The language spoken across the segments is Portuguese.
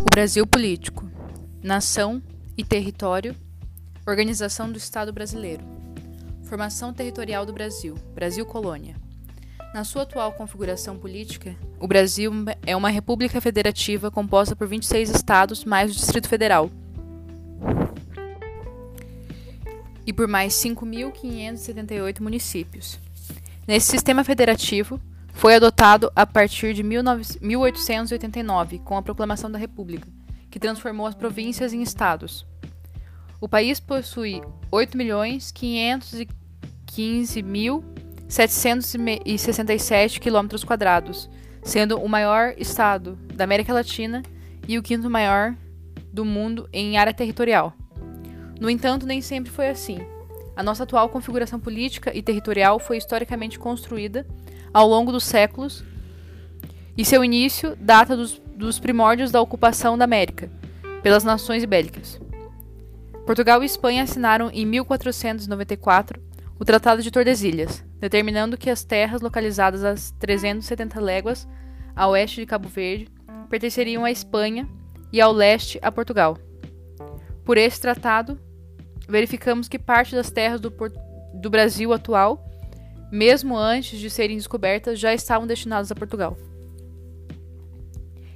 O Brasil político. Nação e território. Organização do Estado brasileiro. Formação territorial do Brasil. Brasil colônia. Na sua atual configuração política, o Brasil é uma república federativa composta por 26 estados mais o Distrito Federal. E por mais 5.578 municípios. Nesse sistema federativo, foi adotado a partir de 1889, com a proclamação da República, que transformou as províncias em estados. O país possui 8.515.767 km quadrados, sendo o maior estado da América Latina e o quinto maior do mundo em área territorial. No entanto, nem sempre foi assim. A nossa atual configuração política e territorial foi historicamente construída ao longo dos séculos e seu início data dos, dos primórdios da ocupação da América pelas nações ibéricas. Portugal e Espanha assinaram em 1494 o Tratado de Tordesilhas, determinando que as terras localizadas às 370 léguas a oeste de Cabo Verde pertenceriam à Espanha e ao leste a Portugal. Por esse tratado, verificamos que parte das terras do, do Brasil atual mesmo antes de serem descobertas, já estavam destinadas a Portugal.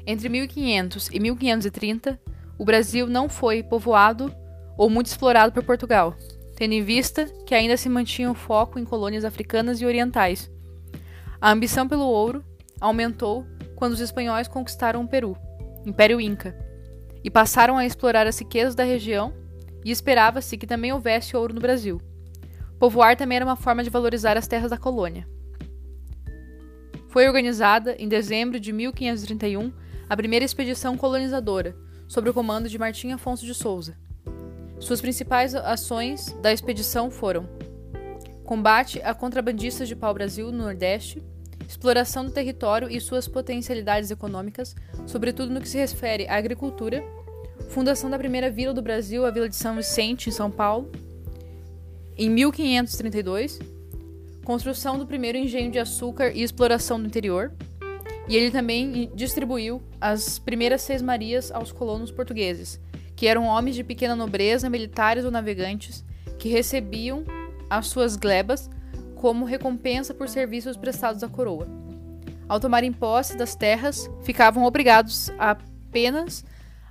Entre 1500 e 1530, o Brasil não foi povoado ou muito explorado por Portugal, tendo em vista que ainda se mantinha o foco em colônias africanas e orientais. A ambição pelo ouro aumentou quando os espanhóis conquistaram o Peru, Império Inca, e passaram a explorar as riquezas da região, e esperava-se que também houvesse ouro no Brasil. Povoar também era uma forma de valorizar as terras da colônia. Foi organizada, em dezembro de 1531, a primeira expedição colonizadora, sob o comando de Martim Afonso de Souza. Suas principais ações da expedição foram combate a contrabandistas de pau-brasil no Nordeste, exploração do território e suas potencialidades econômicas, sobretudo no que se refere à agricultura, fundação da primeira vila do Brasil, a Vila de São Vicente, em São Paulo, em 1532, construção do primeiro engenho de açúcar e exploração do interior, e ele também distribuiu as primeiras seis marias aos colonos portugueses, que eram homens de pequena nobreza, militares ou navegantes, que recebiam as suas glebas como recompensa por serviços prestados à coroa. Ao tomarem posse das terras, ficavam obrigados apenas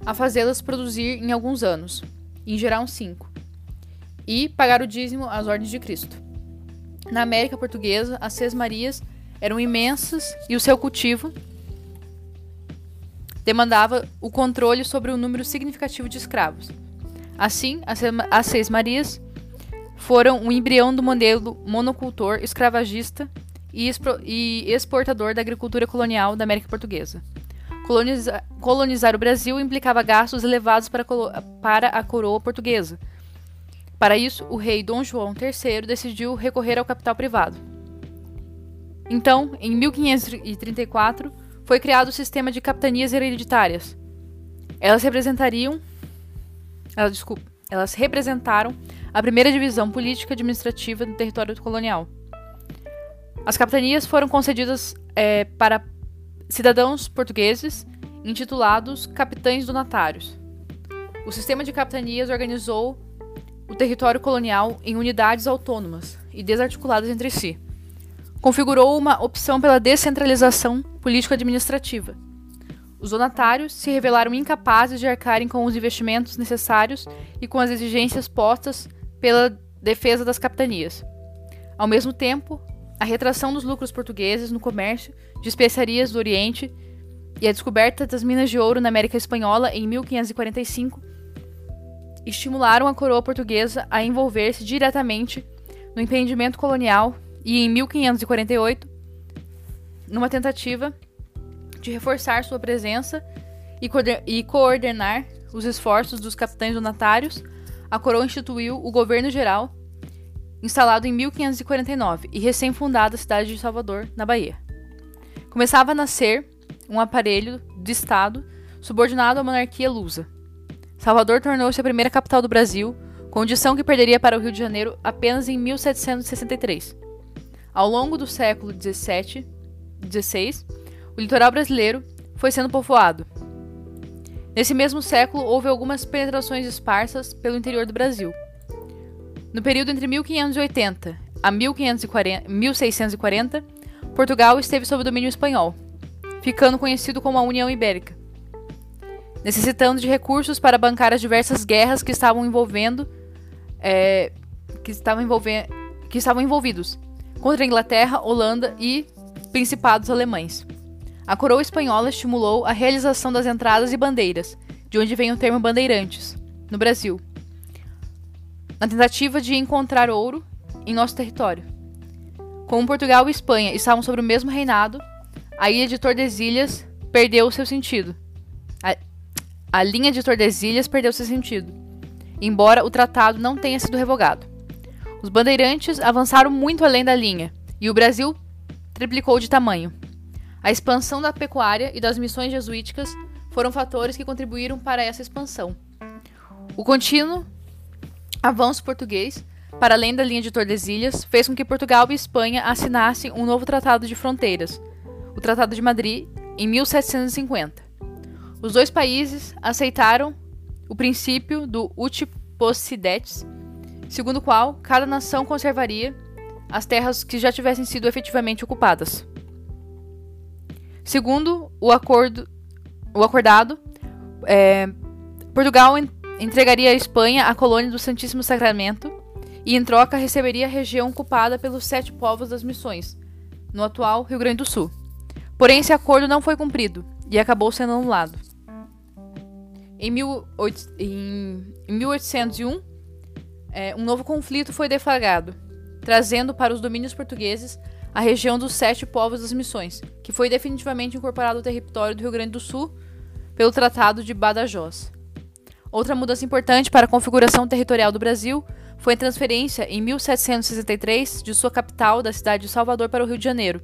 a fazê-las produzir em alguns anos, em geral cinco e pagar o dízimo às ordens de Cristo. Na América Portuguesa, as Seis Marias eram imensas e o seu cultivo demandava o controle sobre um número significativo de escravos. Assim, as Seis Marias foram um embrião do modelo monocultor, escravagista e exportador da agricultura colonial da América Portuguesa. Colonizar, o Brasil implicava gastos elevados para, para a coroa portuguesa, para isso, o rei Dom João III decidiu recorrer ao capital privado. Então, em 1534, foi criado o sistema de capitanias hereditárias. Elas representariam. Elas, desculpa, elas representaram a primeira divisão política administrativa do território colonial. As capitanias foram concedidas é, para cidadãos portugueses intitulados capitães donatários. O sistema de capitanias organizou o território colonial em unidades autônomas e desarticuladas entre si. Configurou uma opção pela descentralização político-administrativa. Os donatários se revelaram incapazes de arcarem com os investimentos necessários e com as exigências postas pela defesa das capitanias. Ao mesmo tempo, a retração dos lucros portugueses no comércio de especiarias do Oriente e a descoberta das minas de ouro na América Espanhola em 1545 estimularam a coroa portuguesa a envolver-se diretamente no empreendimento colonial e, em 1548, numa tentativa de reforçar sua presença e, coordenar os esforços dos capitães donatários, a coroa instituiu o governo geral, instalado em 1549 e recém-fundada cidade de Salvador, na Bahia. Começava a nascer um aparelho de Estado subordinado à monarquia lusa, Salvador tornou-se a primeira capital do Brasil, condição que perderia para o Rio de Janeiro apenas em 1763. Ao longo do século XVII, XVI, o litoral brasileiro foi sendo povoado. Nesse mesmo século, houve algumas penetrações esparsas pelo interior do Brasil. No período entre 1580 a 1540, 1640, Portugal esteve sob domínio espanhol, ficando conhecido como a União Ibérica, necessitando de recursos para bancar as diversas guerras que estavam envolvendo, é, que estavam envolvendo, que estavam envolvidos contra a Inglaterra, Holanda e principados alemães. A coroa espanhola estimulou a realização das entradas e bandeiras, de onde vem o termo bandeirantes, no Brasil, na tentativa de encontrar ouro em nosso território. Como Portugal e Espanha estavam sob o mesmo reinado, a ilha de Tordesilhas perdeu o seu sentido. A, linha de Tordesilhas perdeu seu sentido, embora o tratado não tenha sido revogado. Os bandeirantes avançaram muito além da linha, e o Brasil triplicou de tamanho. A expansão da pecuária e das missões jesuíticas foram fatores que contribuíram para essa expansão. O contínuo avanço português, para além da linha de Tordesilhas, fez com que Portugal e Espanha assinassem um novo tratado de fronteiras, o Tratado de Madrid, em 1750. Os dois países aceitaram o princípio do ut possidetis, segundo o qual cada nação conservaria as terras que já tivessem sido efetivamente ocupadas. Segundo o acordo, o acordado, é, Portugal entregaria à Espanha a colônia do Santíssimo Sacramento e, em troca, receberia a região ocupada pelos sete povos das missões, no atual Rio Grande do Sul. Porém, esse acordo não foi cumprido e acabou sendo anulado. Em, 1801, é, um novo conflito foi deflagrado, trazendo para os domínios portugueses a região dos sete povos das missões, que foi definitivamente incorporado ao território do Rio Grande do Sul pelo Tratado de Badajoz. Outra mudança importante para a configuração territorial do Brasil foi a transferência, em 1763, de sua capital, da cidade de Salvador, para o Rio de Janeiro.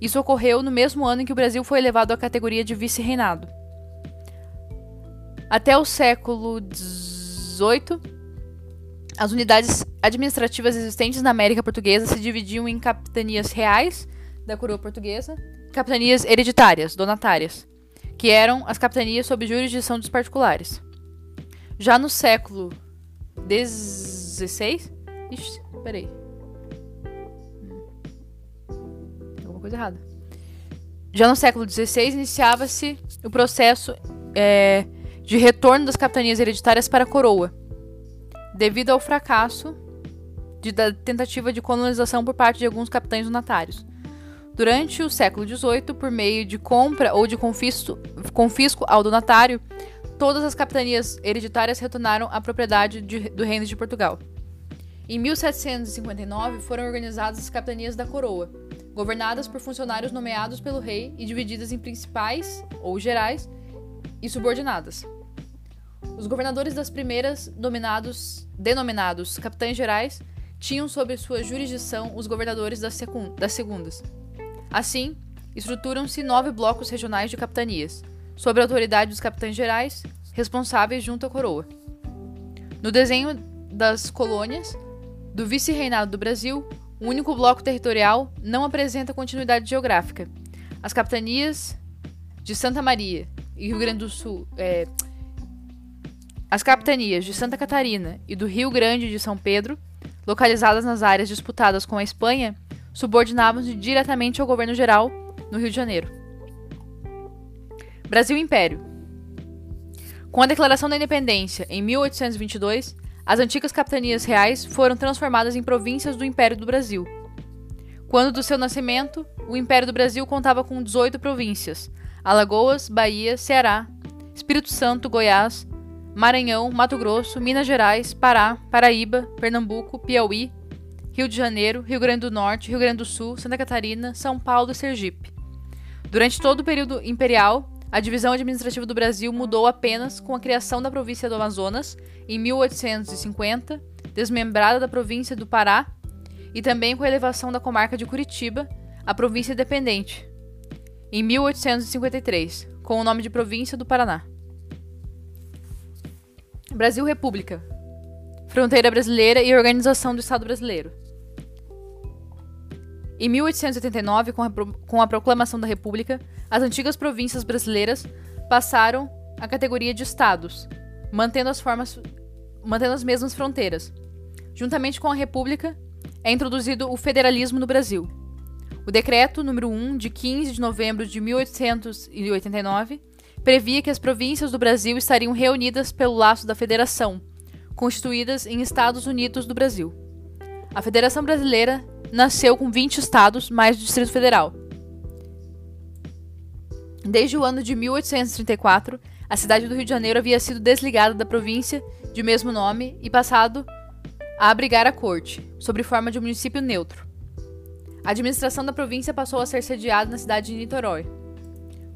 Isso ocorreu no mesmo ano em que o Brasil foi elevado à categoria de vice-reinado. Até o século XVIII, as unidades administrativas existentes na América Portuguesa se dividiam em capitanias reais da coroa portuguesa capitanias hereditárias, donatárias, que eram as capitanias sob jurisdição dos particulares. Já no século XVI. Ixi, peraí. Tem alguma coisa errada. Já no século XVI iniciava-se o processo é, de retorno das capitanias hereditárias para a coroa, devido ao fracasso de, da tentativa de colonização por parte de alguns capitães donatários. Durante o século XVIII, por meio de compra ou de confisco, confisco ao donatário, todas as capitanias hereditárias retornaram à propriedade de, do Reino de Portugal. Em 1759 foram organizadas as capitanias da coroa, governadas por funcionários nomeados pelo rei e divididas em principais ou gerais e subordinadas. Os governadores das primeiras, dominados, denominados capitães gerais, tinham sob sua jurisdição os governadores das, das segundas. Assim, estruturam-se nove blocos regionais de capitanias, sob a autoridade dos capitães gerais, responsáveis junto à coroa. No desenho das colônias do vice-reinado do Brasil, o único bloco territorial não apresenta continuidade geográfica. As capitanias de Santa Maria e Rio Grande do Sul, é, as capitanias de Santa Catarina e do Rio Grande de São Pedro, localizadas nas áreas disputadas com a Espanha, subordinavam-se diretamente ao governo geral no Rio de Janeiro. Brasil Império. Com a declaração da independência em 1822, as antigas capitanias reais foram transformadas em províncias do Império do Brasil. Quando do seu nascimento, o Império do Brasil contava com 18 províncias: Alagoas, Bahia, Ceará, Espírito Santo, Goiás, Maranhão, Mato Grosso, Minas Gerais, Pará, Paraíba, Pernambuco, Piauí, Rio de Janeiro, Rio Grande do Norte, Rio Grande do Sul, Santa Catarina, São Paulo e Sergipe. Durante todo o período imperial, a divisão administrativa do Brasil mudou apenas com a criação da província do Amazonas em 1850, desmembrada da província do Pará, e também com a elevação da comarca de Curitiba à província dependente em 1853, com o nome de Província do Paraná. Brasil República. Fronteira brasileira e organização do Estado brasileiro. Em 1889, com a, com a proclamação da República, as antigas províncias brasileiras passaram a categoria de estados, mantendo as formas mantendo as mesmas fronteiras. Juntamente com a República, é introduzido o federalismo no Brasil. O decreto número 1 de 15 de novembro de 1889 previa que as províncias do Brasil estariam reunidas pelo laço da federação, constituídas em Estados Unidos do Brasil. A Federação Brasileira nasceu com 20 estados mais o Distrito Federal. Desde o ano de 1834, a cidade do Rio de Janeiro havia sido desligada da província de mesmo nome e passado a abrigar a corte, sob forma de um município neutro. A administração da província passou a ser sediada na cidade de Niterói.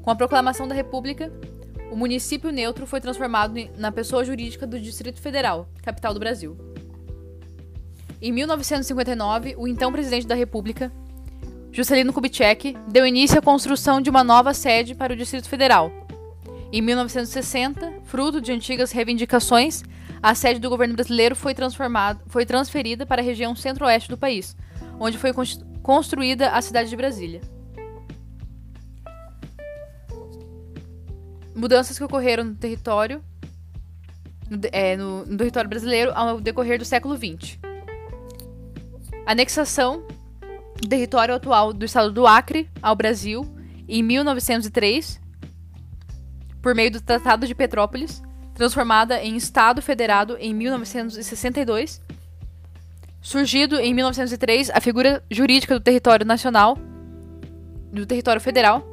Com a proclamação da República, o município neutro foi transformado na pessoa jurídica do Distrito Federal, capital do Brasil. Em 1959, o então presidente da República, Juscelino Kubitschek, deu início à construção de uma nova sede para o Distrito Federal. Em 1960, fruto de antigas reivindicações, a sede do governo brasileiro foi, foi transferida para a região centro-oeste do país, onde foi construída a cidade de Brasília. Mudanças que ocorreram no território, no, é, no, no território brasileiro ao decorrer do século XX. Anexação do território atual do estado do Acre ao Brasil em 1903, por meio do Tratado de Petrópolis, transformada em Estado Federado em 1962. Surgido em 1903, a figura jurídica do território nacional, do território federal,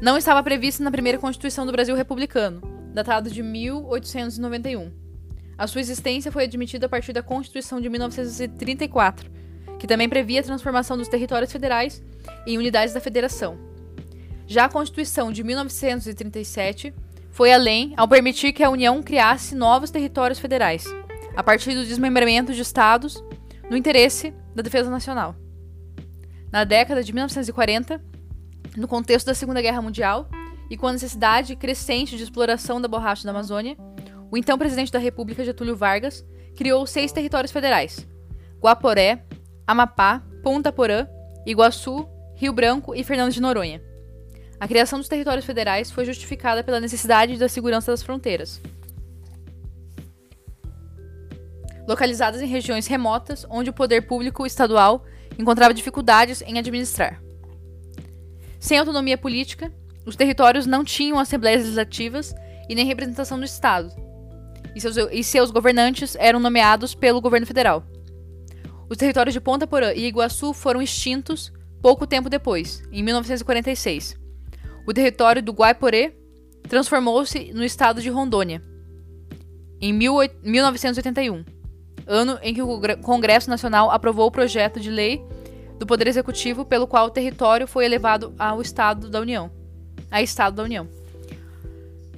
não estava prevista na primeira Constituição do Brasil Republicano, datada de 1891. A sua existência foi admitida a partir da Constituição de 1934, que também previa a transformação dos territórios federais em unidades da federação. Já a Constituição de 1937 foi além ao permitir que a União criasse novos territórios federais, a partir do desmembramento de estados no interesse da defesa nacional. Na década de 1940, no contexto da Segunda Guerra Mundial e com a necessidade crescente de exploração da borracha da Amazônia, o então presidente da República, Getúlio Vargas, criou seis territórios federais: Guaporé, Amapá, Ponta Porã, Iguaçu, Rio Branco e Fernando de Noronha. A criação dos territórios federais foi justificada pela necessidade da segurança das fronteiras. Localizadas em regiões remotas onde o poder público estadual encontrava dificuldades em administrar. Sem autonomia política, os territórios não tinham assembleias legislativas e nem representação do Estado, e seus, e seus governantes eram nomeados pelo governo federal. Os territórios de Ponta Porã e Iguaçu foram extintos pouco tempo depois, em 1946. O território do Guaiporê transformou-se no estado de Rondônia, em 1981, ano em que o Congresso Nacional aprovou o projeto de lei do Poder Executivo pelo qual o território foi elevado ao Estado da União, a Estado da União.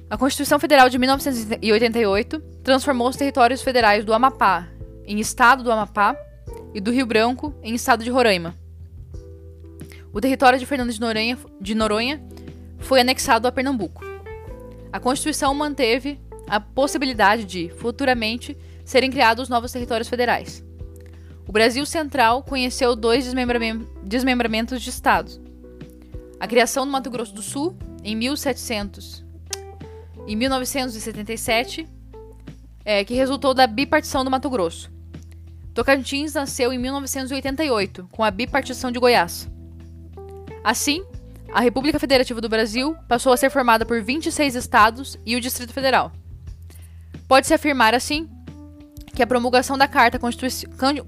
A Constituição Federal de 1988 transformou os territórios federais do Amapá em Estado do Amapá e do Rio Branco em estado de Roraima. O território de Fernando de Noronha, de Noronha foi anexado a Pernambuco. A Constituição manteve a possibilidade de, futuramente, serem criados novos territórios federais. O Brasil Central conheceu dois desmembramentos de estados. A criação do Mato Grosso do Sul, em 1700, em 1977, é, que resultou da bipartição do Mato Grosso. Tocantins nasceu em 1988, com a bipartição de Goiás. Assim, a República Federativa do Brasil passou a ser formada por 26 estados e o Distrito Federal. Pode-se afirmar, assim, que a promulgação da Carta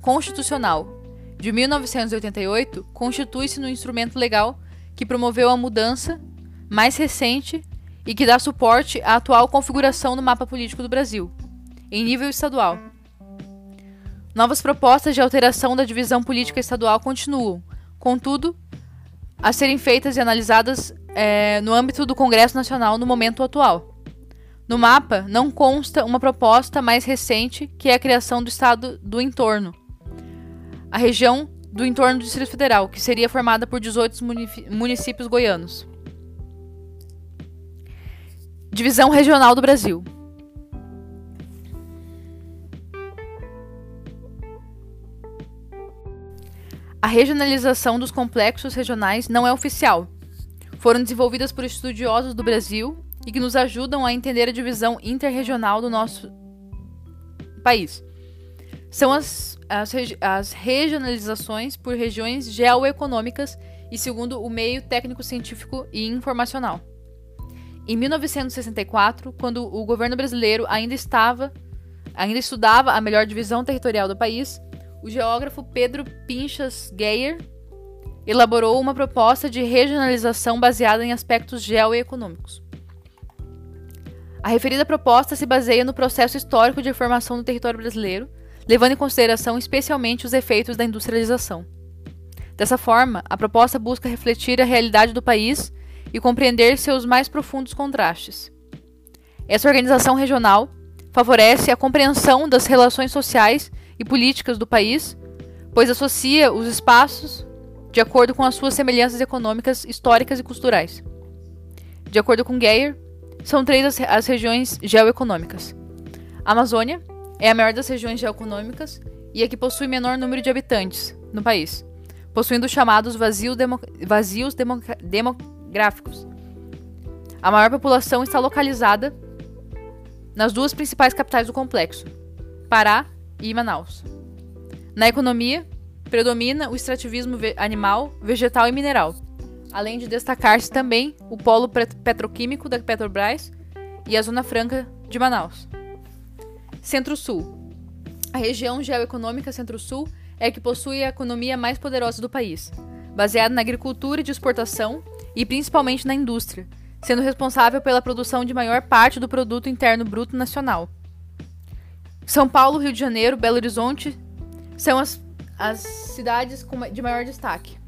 Constitucional de 1988 constitui-se no instrumento legal que promoveu a mudança mais recente e que dá suporte à atual configuração do mapa político do Brasil, em nível estadual. Novas propostas de alteração da divisão política estadual continuam, contudo, a serem feitas e analisadas é, no âmbito do Congresso Nacional no momento atual. No mapa não consta uma proposta mais recente que é a criação do Estado do entorno, a região do entorno do Distrito Federal, que seria formada por 18 municípios goianos. Divisão Regional do Brasil. A regionalização dos complexos regionais não é oficial. Foram desenvolvidas por estudiosos do Brasil e que nos ajudam a entender a divisão interregional do nosso país. São as, as, as regionalizações por regiões geoeconômicas e segundo o meio técnico-científico e informacional. Em 1964, quando o governo brasileiro ainda estava, ainda estudava a melhor divisão territorial do país, o geógrafo Pedro Pinchas Geyer elaborou uma proposta de regionalização baseada em aspectos geoeconômicos. A referida proposta se baseia no processo histórico de formação do território brasileiro, levando em consideração especialmente os efeitos da industrialização. Dessa forma, a proposta busca refletir a realidade do país e compreender seus mais profundos contrastes. Essa organização regional favorece a compreensão das relações sociais e políticas do país, pois associa os espaços de acordo com as suas semelhanças econômicas, históricas e culturais. De acordo com Geyer, são três as, as regiões geoeconômicas. A Amazônia é a maior das regiões geoeconômicas e a que possui menor número de habitantes no país, possuindo os chamados vazios, demo, vazios demo, demográficos. A maior população está localizada nas duas principais capitais do complexo, Pará e Manaus. Na economia, predomina o extrativismo animal, vegetal e mineral, além de destacar-se também o polo petroquímico da Petrobras e a Zona Franca de Manaus. Centro-Sul. A região geoeconômica Centro-Sul é a que possui a economia mais poderosa do país, baseada na agricultura de exportação e principalmente na indústria, sendo responsável pela produção de maior parte do produto interno bruto nacional. São Paulo, Rio de Janeiro, Belo Horizonte são as, as cidades de maior destaque.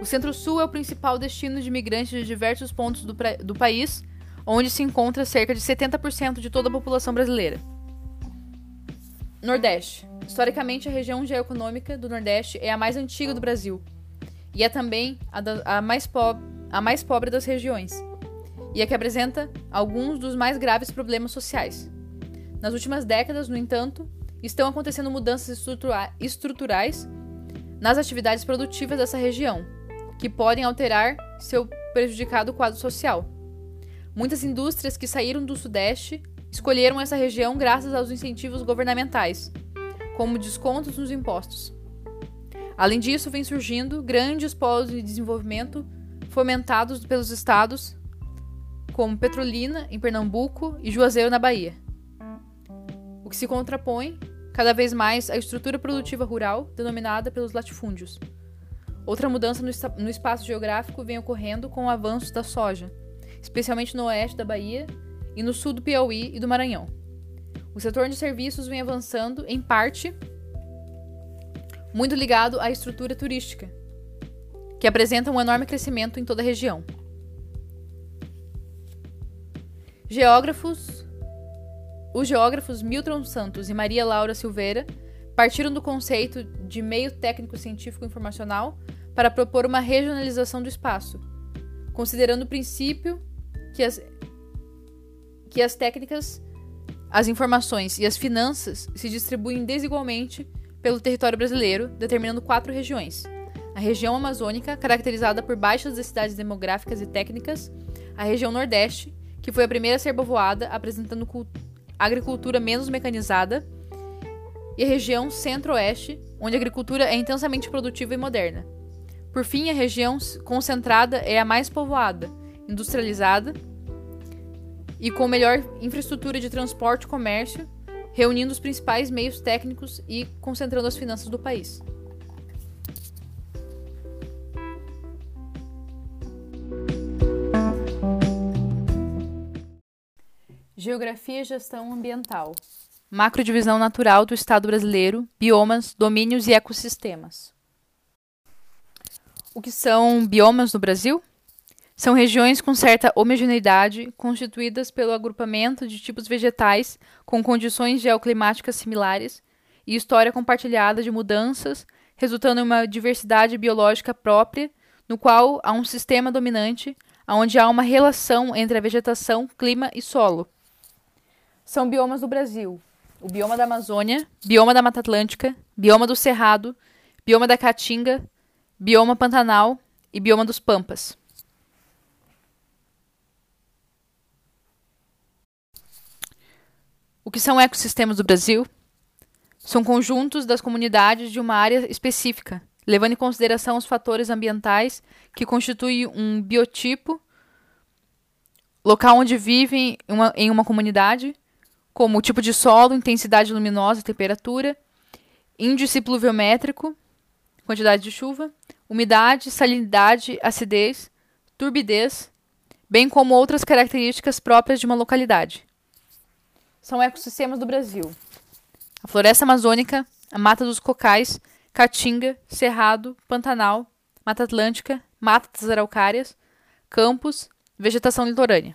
O Centro-Sul é o principal destino de imigrantes de diversos pontos do, do país, onde se encontra cerca de 70% de toda a população brasileira. Nordeste. Historicamente, a região geoeconômica do Nordeste é a mais antiga do Brasil e é também a, da, a, mais, a mais pobre das regiões, e a que apresenta alguns dos mais graves problemas sociais. Nas últimas décadas, no entanto, estão acontecendo mudanças estrutura estruturais nas atividades produtivas dessa região, que podem alterar seu prejudicado quadro social. Muitas indústrias que saíram do Sudeste escolheram essa região graças aos incentivos governamentais, como descontos nos impostos. Além disso, vem surgindo grandes polos de desenvolvimento fomentados pelos estados como Petrolina, em Pernambuco, e Juazeiro, na Bahia o que se contrapõe cada vez mais à estrutura produtiva rural denominada pelos latifúndios. Outra mudança no, no espaço geográfico vem ocorrendo com o avanço da soja, especialmente no oeste da Bahia e no sul do Piauí e do Maranhão. O setor de serviços vem avançando, em parte, muito ligado à estrutura turística, que apresenta um enorme crescimento em toda a região. Geógrafos os geógrafos Milton Santos e Maria Laura Silveira partiram do conceito de meio técnico científico informacional para propor uma regionalização do espaço, considerando o princípio que as, que as técnicas, as informações e as finanças se distribuem desigualmente pelo território brasileiro, determinando quatro regiões. A região amazônica, caracterizada por baixas densidades demográficas e técnicas, a região Nordeste, que foi a primeira a ser povoada, apresentando agricultura menos mecanizada, e a região centro-oeste, onde a agricultura é intensamente produtiva e moderna. Por fim, a região concentrada é a mais povoada, industrializada e com melhor infraestrutura de transporte e comércio, reunindo os principais meios técnicos e concentrando as finanças do país. Geografia e gestão ambiental. Macrodivisão natural do Estado brasileiro, biomas, domínios e ecossistemas. O que são biomas no Brasil? São regiões com certa homogeneidade, constituídas pelo agrupamento de tipos vegetais com condições geoclimáticas similares e história compartilhada de mudanças, resultando em uma diversidade biológica própria, no qual há um sistema dominante, onde há uma relação entre a vegetação, clima e solo são biomas do Brasil: o bioma da Amazônia, bioma da Mata Atlântica, bioma do Cerrado, bioma da Caatinga, bioma Pantanal e bioma dos Pampas. O que são ecossistemas do Brasil? São conjuntos das comunidades de uma área específica, levando em consideração os fatores ambientais que constituem um biotipo, local onde vivem uma, em uma comunidade, como o tipo de solo, intensidade luminosa temperatura, índice pluviométrico, quantidade de chuva, umidade, salinidade, acidez, turbidez, bem como outras características próprias de uma localidade. São ecossistemas do Brasil: a floresta amazônica, a mata dos cocais, caatinga, cerrado, pantanal, mata atlântica, mata das araucárias, campos, vegetação litorânea.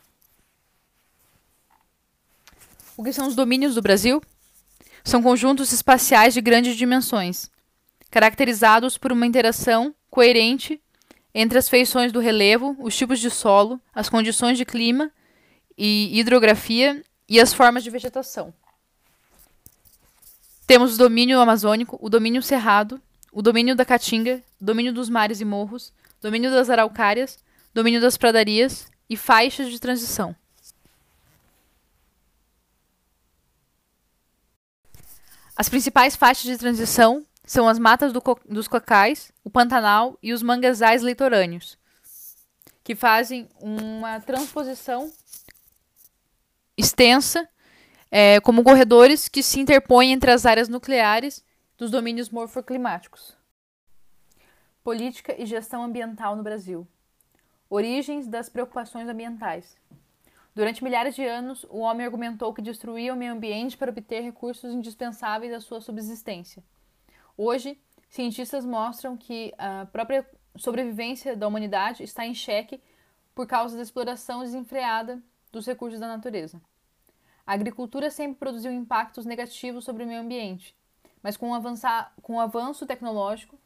O que são os domínios do Brasil? São conjuntos espaciais de grandes dimensões, caracterizados por uma interação coerente entre as feições do relevo, os tipos de solo, as condições de clima e hidrografia e as formas de vegetação. Temos o domínio amazônico, o domínio cerrado, o domínio da caatinga, domínio dos mares e morros, domínio das araucárias, domínio das pradarias e faixas de transição. As principais faixas de transição são as matas do co dos cocais, o Pantanal e os manguezais litorâneos, que fazem uma transposição extensa, é, como corredores que se interpõem entre as áreas nucleares dos domínios morfoclimáticos. Política e gestão ambiental no Brasil. Origens das preocupações ambientais. Durante milhares de anos, o homem argumentou que destruía o meio ambiente para obter recursos indispensáveis à sua subsistência. Hoje, cientistas mostram que a própria sobrevivência da humanidade está em xeque por causa da exploração desenfreada dos recursos da natureza. A agricultura sempre produziu impactos negativos sobre o meio ambiente, mas com o, avançar, com o avanço tecnológico,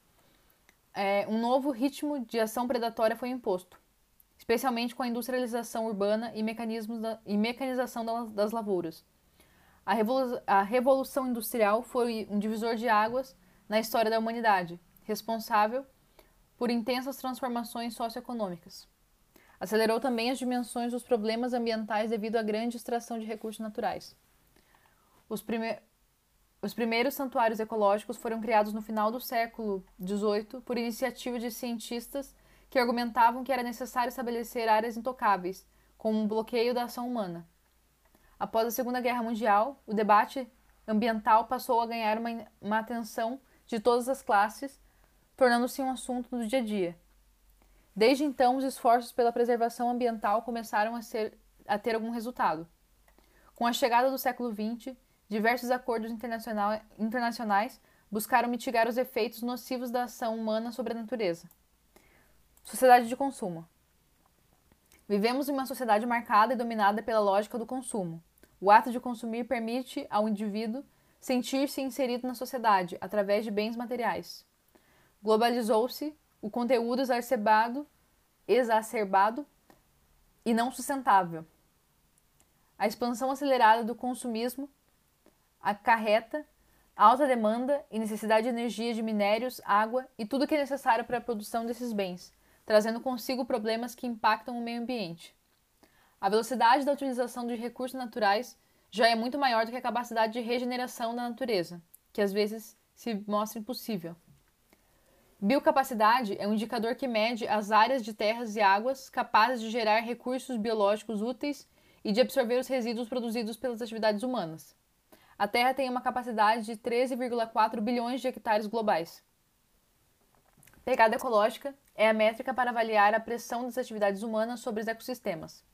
é, um novo ritmo de ação predatória foi imposto especialmente com a industrialização urbana e, mecanismos da, e mecanização das lavouras. A, revolu a Revolução Industrial foi um divisor de águas na história da humanidade, responsável por intensas transformações socioeconômicas. Acelerou também as dimensões dos problemas ambientais devido à grande extração de recursos naturais. Os, prime os primeiros santuários ecológicos foram criados no final do século XVIII por iniciativa de cientistas que argumentavam que era necessário estabelecer áreas intocáveis, como um bloqueio da ação humana. Após a Segunda Guerra Mundial, o debate ambiental passou a ganhar uma, uma atenção de todas as classes, tornando-se um assunto do dia a dia. Desde então, os esforços pela preservação ambiental começaram a, ser, a ter algum resultado. Com a chegada do século XX, diversos acordos internacionais buscaram mitigar os efeitos nocivos da ação humana sobre a natureza. Sociedade de consumo. Vivemos em uma sociedade marcada e dominada pela lógica do consumo. O ato de consumir permite ao indivíduo sentir-se inserido na sociedade através de bens materiais. Globalizou-se o conteúdo exacerbado, exacerbado e não sustentável. A expansão acelerada do consumismo acarreta alta demanda e necessidade de energia de minérios, água e tudo que é necessário para a produção desses bens, trazendo consigo problemas que impactam o meio ambiente. A velocidade da utilização de recursos naturais já é muito maior do que a capacidade de regeneração da natureza, que às vezes se mostra impossível. Biocapacidade é um indicador que mede as áreas de terras e águas capazes de gerar recursos biológicos úteis e de absorver os resíduos produzidos pelas atividades humanas. A Terra tem uma capacidade de 13,4 bilhões de hectares globais. Pegada ecológica é a métrica para avaliar a pressão das atividades humanas sobre os ecossistemas.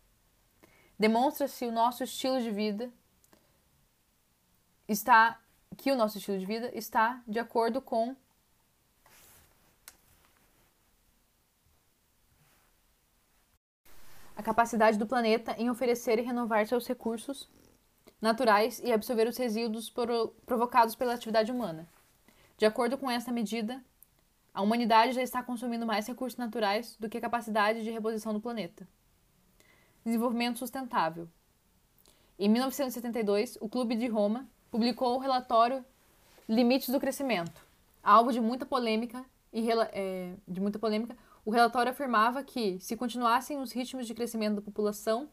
Demonstra-se o nosso estilo de vida está que o nosso estilo de vida está de acordo com a capacidade do planeta em oferecer e renovar seus recursos naturais e absorver os resíduos provocados pela atividade humana. De acordo com essa medida, a humanidade já está consumindo mais recursos naturais do que a capacidade de reposição do planeta. Desenvolvimento sustentável. Em 1972, o Clube de Roma publicou o relatório Limites do Crescimento. Alvo de muita polêmica e é, de muita polêmica, o relatório afirmava que, se continuassem os ritmos de crescimento da população,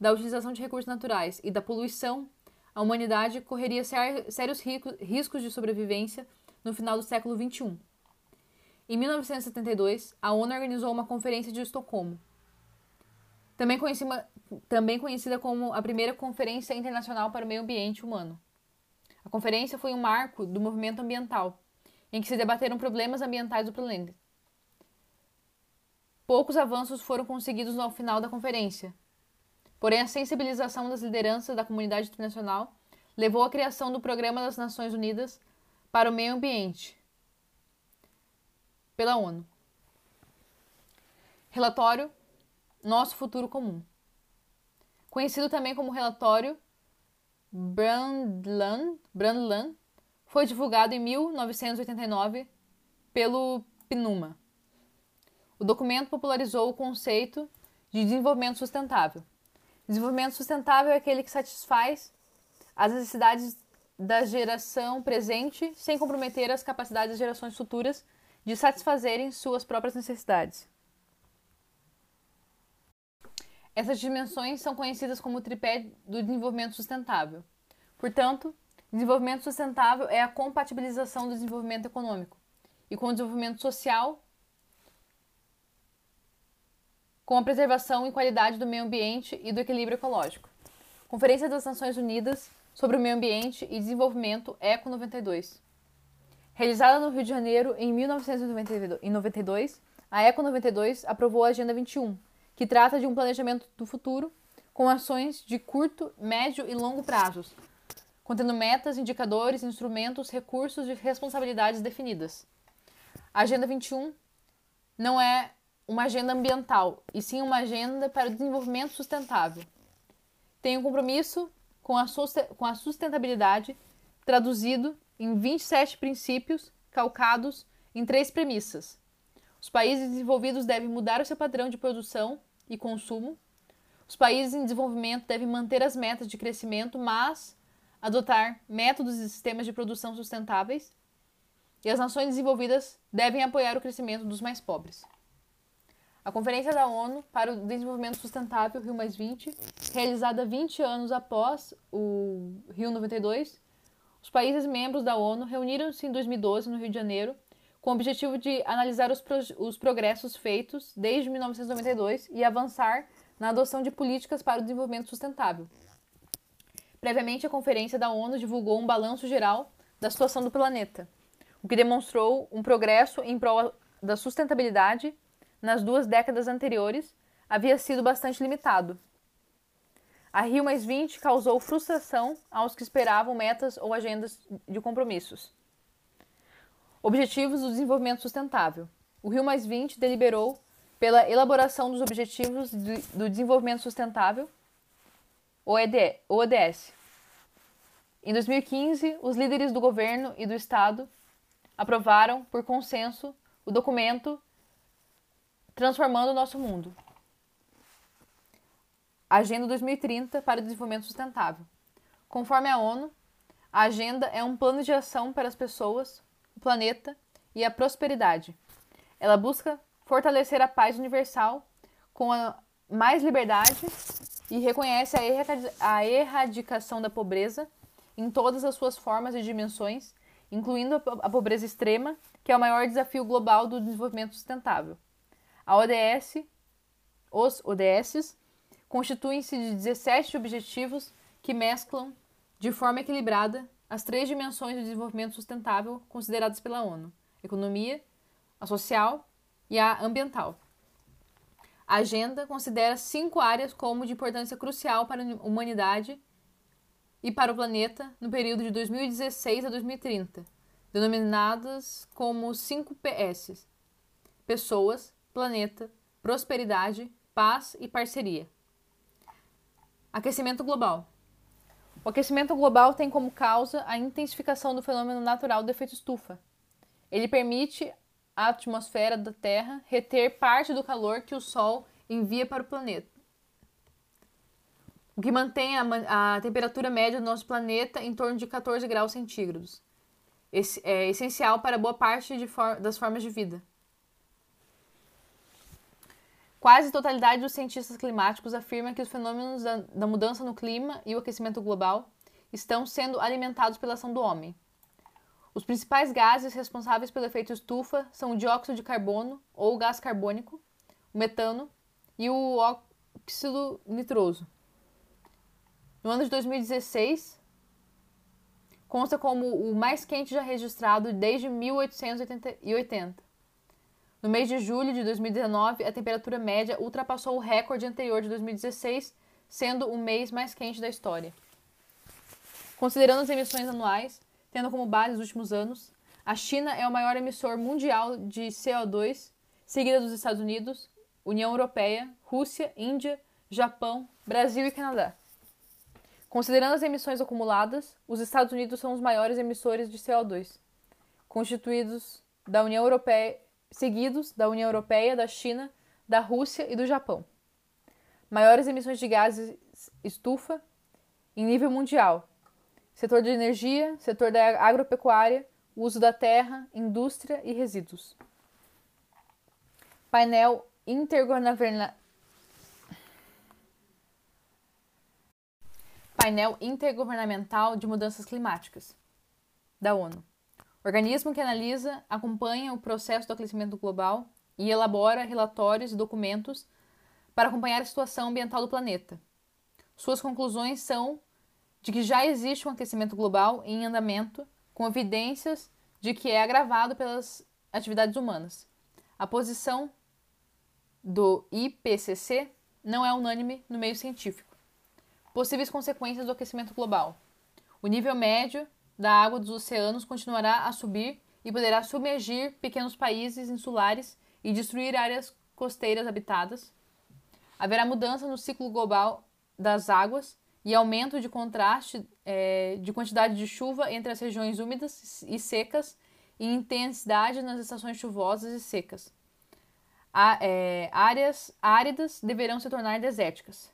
da utilização de recursos naturais e da poluição, a humanidade correria sérios riscos de sobrevivência no final do século XXI. Em 1972, a ONU organizou uma conferência de Estocolmo, também conhecida, também conhecida como a primeira Conferência Internacional para o Meio Ambiente Humano. A conferência foi um marco do movimento ambiental, em que se debateram problemas ambientais do planeta. Poucos avanços foram conseguidos ao final da conferência, porém a sensibilização das lideranças da comunidade internacional levou à criação do Programa das Nações Unidas para o Meio Ambiente, pela ONU. Relatório Nosso Futuro Comum. Conhecido também como Relatório Brundtland, Brundtland foi divulgado em 1989 pelo PNUMA. O documento popularizou o conceito de desenvolvimento sustentável. Desenvolvimento sustentável é aquele que satisfaz as necessidades da geração presente sem comprometer as capacidades das gerações futuras de satisfazerem suas próprias necessidades. Essas dimensões são conhecidas como o tripé do desenvolvimento sustentável. Portanto, desenvolvimento sustentável é a compatibilização do desenvolvimento econômico e com o desenvolvimento social, com a preservação e qualidade do meio ambiente e do equilíbrio ecológico. Conferência das Nações Unidas sobre o Meio Ambiente e Desenvolvimento ECO 92. Realizada no Rio de Janeiro em 1992, a ECO 92 aprovou a Agenda 21, que trata de um planejamento do futuro com ações de curto, médio e longo prazos, contendo metas, indicadores, instrumentos, recursos e responsabilidades definidas. A Agenda 21 não é uma agenda ambiental, e sim uma agenda para o desenvolvimento sustentável. Tem um compromisso com a sustentabilidade traduzido em 27 princípios calcados em três premissas. Os países desenvolvidos devem mudar o seu padrão de produção e consumo. Os países em desenvolvimento devem manter as metas de crescimento, mas adotar métodos e sistemas de produção sustentáveis. E as nações desenvolvidas devem apoiar o crescimento dos mais pobres. A Conferência da ONU para o Desenvolvimento Sustentável, Rio realizada 20 anos após o Rio 92, os países membros da ONU reuniram-se em 2012 no Rio de Janeiro com o objetivo de analisar os, pro os progressos feitos desde 1992 e avançar na adoção de políticas para o desenvolvimento sustentável. Previamente, a Conferência da ONU divulgou um balanço geral da situação do planeta, o que demonstrou um progresso em prol da sustentabilidade nas duas décadas anteriores havia sido bastante limitado. A Rio causou frustração aos que esperavam metas ou agendas de compromissos. Objetivos do Desenvolvimento Sustentável. O Rio deliberou pela elaboração dos Objetivos do Desenvolvimento Sustentável, ODS. Em 2015, os líderes do governo e do Estado aprovaram, por consenso, o documento Transformando o Nosso Mundo. Agenda 2030 para o Desenvolvimento Sustentável. Conforme a ONU, a agenda é um plano de ação para as pessoas, o planeta e a prosperidade. Ela busca fortalecer a paz universal com mais liberdade e reconhece a erradicação da pobreza em todas as suas formas e dimensões, incluindo a pobreza extrema, que é o maior desafio global do desenvolvimento sustentável. A ODS, os ODSs, constituem-se de 17 objetivos que mesclam de forma equilibrada as três dimensões do desenvolvimento sustentável consideradas pela ONU: economia, a social e a ambiental. A agenda considera cinco áreas como de importância crucial para a humanidade e para o planeta no período de 2016 a 2030, denominadas como 5 PS: pessoas, planeta, prosperidade, paz e parceria. Aquecimento global. O aquecimento global tem como causa a intensificação do fenômeno natural do efeito estufa. Ele permite à atmosfera da Terra reter parte do calor que o Sol envia para o planeta, o que mantém a, a temperatura média do nosso planeta em torno de 14 graus centígrados. Esse é essencial para boa parte for das formas de vida. Quase a totalidade dos cientistas climáticos afirma que os fenômenos da, da mudança no clima e o aquecimento global estão sendo alimentados pela ação do homem. Os principais gases responsáveis pelo efeito estufa são o dióxido de carbono, ou gás carbônico, o metano e o óxido nitroso. No ano de 2016, consta como o mais quente já registrado desde 1880. No mês de julho de 2019, a temperatura média ultrapassou o recorde anterior de 2016, sendo o mês mais quente da história. Considerando as emissões anuais, tendo como base os últimos anos, a China é o maior emissor mundial de CO2, seguida dos Estados Unidos, União Europeia, Rússia, Índia, Japão, Brasil e Canadá. Considerando as emissões acumuladas, os Estados Unidos são os maiores emissores de CO2, constituídos da União Europeia, seguidos da União Europeia, da China, da Rússia e do Japão. Maiores emissões de gases estufa em nível mundial. Setor de energia, setor da agropecuária, uso da terra, indústria e resíduos. Painel intergovernamental painel intergovernamental de mudanças climáticas da ONU. Organismo que analisa, acompanha o processo do aquecimento global e elabora relatórios e documentos para acompanhar a situação ambiental do planeta. Suas conclusões são de que já existe um aquecimento global em andamento, com evidências de que é agravado pelas atividades humanas. A posição do IPCC não é unânime no meio científico. Possíveis consequências do aquecimento global. O nível médio da água dos oceanos continuará a subir e poderá submergir pequenos países insulares e destruir áreas costeiras habitadas. Haverá mudança no ciclo global das águas e aumento de contraste é, de quantidade de chuva entre as regiões úmidas e secas e intensidade nas estações chuvosas e secas. É, áreas áridas deverão se tornar desérticas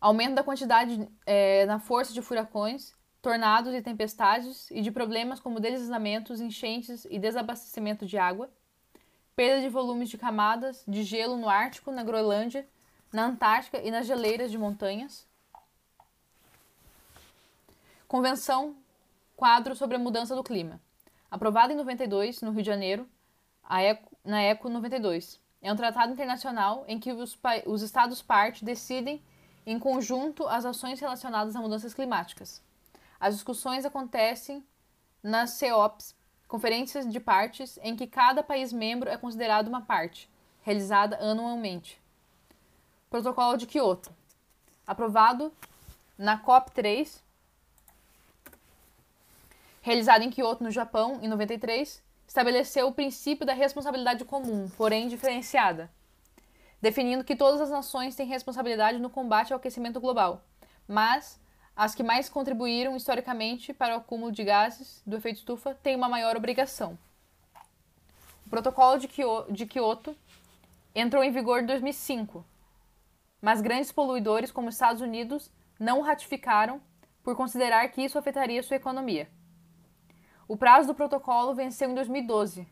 aumento da quantidade é, na força de furacões, tornados e tempestades e de problemas como deslizamentos, enchentes e desabastecimento de água, perda de volumes de camadas de gelo no Ártico, na Groenlândia, na Antártica e nas geleiras de montanhas. Convenção Quadro sobre a Mudança do Clima, aprovada em 92 no Rio de Janeiro, ECO, na ECO 92. É um tratado internacional em que os, os Estados partes decidem em conjunto as ações relacionadas a mudanças climáticas. As discussões acontecem nas CEOPs, conferências de partes, em que cada país membro é considerado uma parte, realizada anualmente. Protocolo de Kyoto, aprovado na COP3, realizada em Kyoto, no Japão, em 93, estabeleceu o princípio da responsabilidade comum, porém diferenciada definindo que todas as nações têm responsabilidade no combate ao aquecimento global, mas as que mais contribuíram historicamente para o acúmulo de gases do efeito estufa têm uma maior obrigação. O Protocolo de Kyoto entrou em vigor em 2005, mas grandes poluidores como Estados Unidos não o ratificaram por considerar que isso afetaria sua economia. O prazo do protocolo venceu em 2012,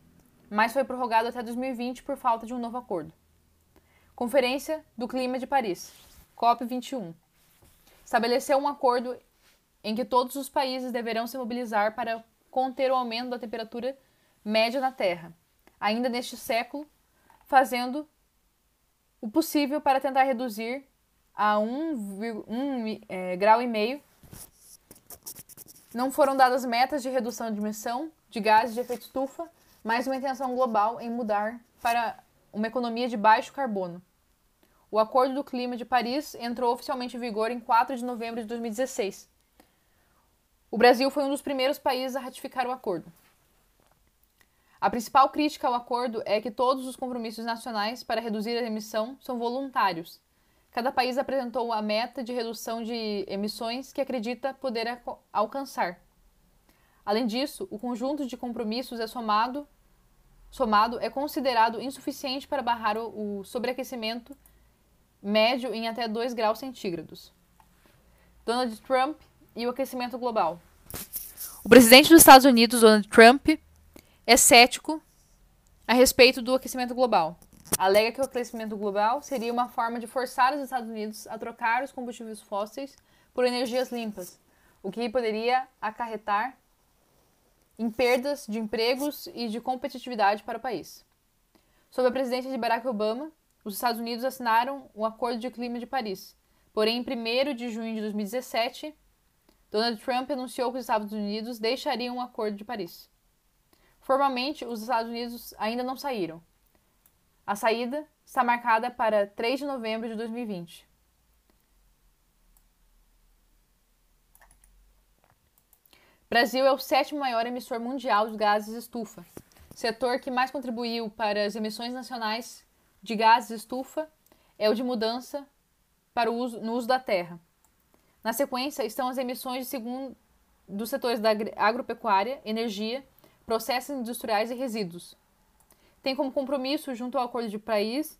mas foi prorrogado até 2020 por falta de um novo acordo. Conferência do Clima de Paris, COP21. Estabeleceu um acordo em que todos os países deverão se mobilizar para conter o aumento da temperatura média na Terra, ainda neste século, fazendo o possível para tentar reduzir a 1,5 é, grau e meio. Não foram dadas metas de redução de emissão de gases de efeito estufa, mas uma intenção global em mudar para uma economia de baixo carbono. O Acordo do Clima de Paris entrou oficialmente em vigor em 4 de novembro de 2016. O Brasil foi um dos primeiros países a ratificar o acordo. A principal crítica ao acordo é que todos os compromissos nacionais para reduzir a emissão são voluntários. Cada país apresentou a meta de redução de emissões que acredita poder alcançar. Além disso, o conjunto de compromissos é somado, somado é considerado insuficiente para barrar o, o sobreaquecimento médio em até 2 graus centígrados. Donald Trump e o aquecimento global. O presidente dos Estados Unidos, Donald Trump, é cético a respeito do aquecimento global. Alega que o aquecimento global seria uma forma de forçar os Estados Unidos a trocar os combustíveis fósseis por energias limpas, o que poderia acarretar em perdas de empregos e de competitividade para o país. Sob a presidência de Barack Obama, os Estados Unidos assinaram o Acordo de Clima de Paris. Porém, em 1 de junho de 2017, Donald Trump anunciou que os Estados Unidos deixariam o Acordo de Paris. Formalmente, os Estados Unidos ainda não saíram. A saída está marcada para 3 de novembro de 2020. Brasil é o sétimo maior emissor mundial de gases estufa, setor que mais contribuiu para as emissões nacionais de gases estufa é o de mudança para o uso, no uso da terra. Na sequência estão as emissões de segundo dos setores da agropecuária, energia, processos industriais e resíduos. Tem como compromisso, junto ao Acordo de Paris,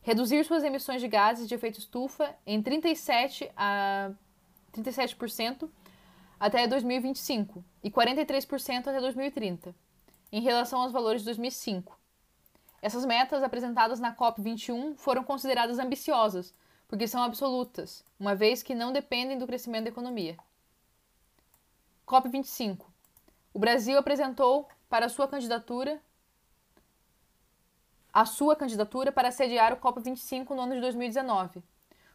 reduzir suas emissões de gases de efeito estufa em 37 a 37% até 2025 e 43% até 2030, em relação aos valores de 2005. Essas metas apresentadas na COP21 foram consideradas ambiciosas, porque são absolutas, uma vez que não dependem do crescimento da economia. COP25. O Brasil apresentou para sua candidatura a sua candidatura para sediar o COP25 no ano de 2019.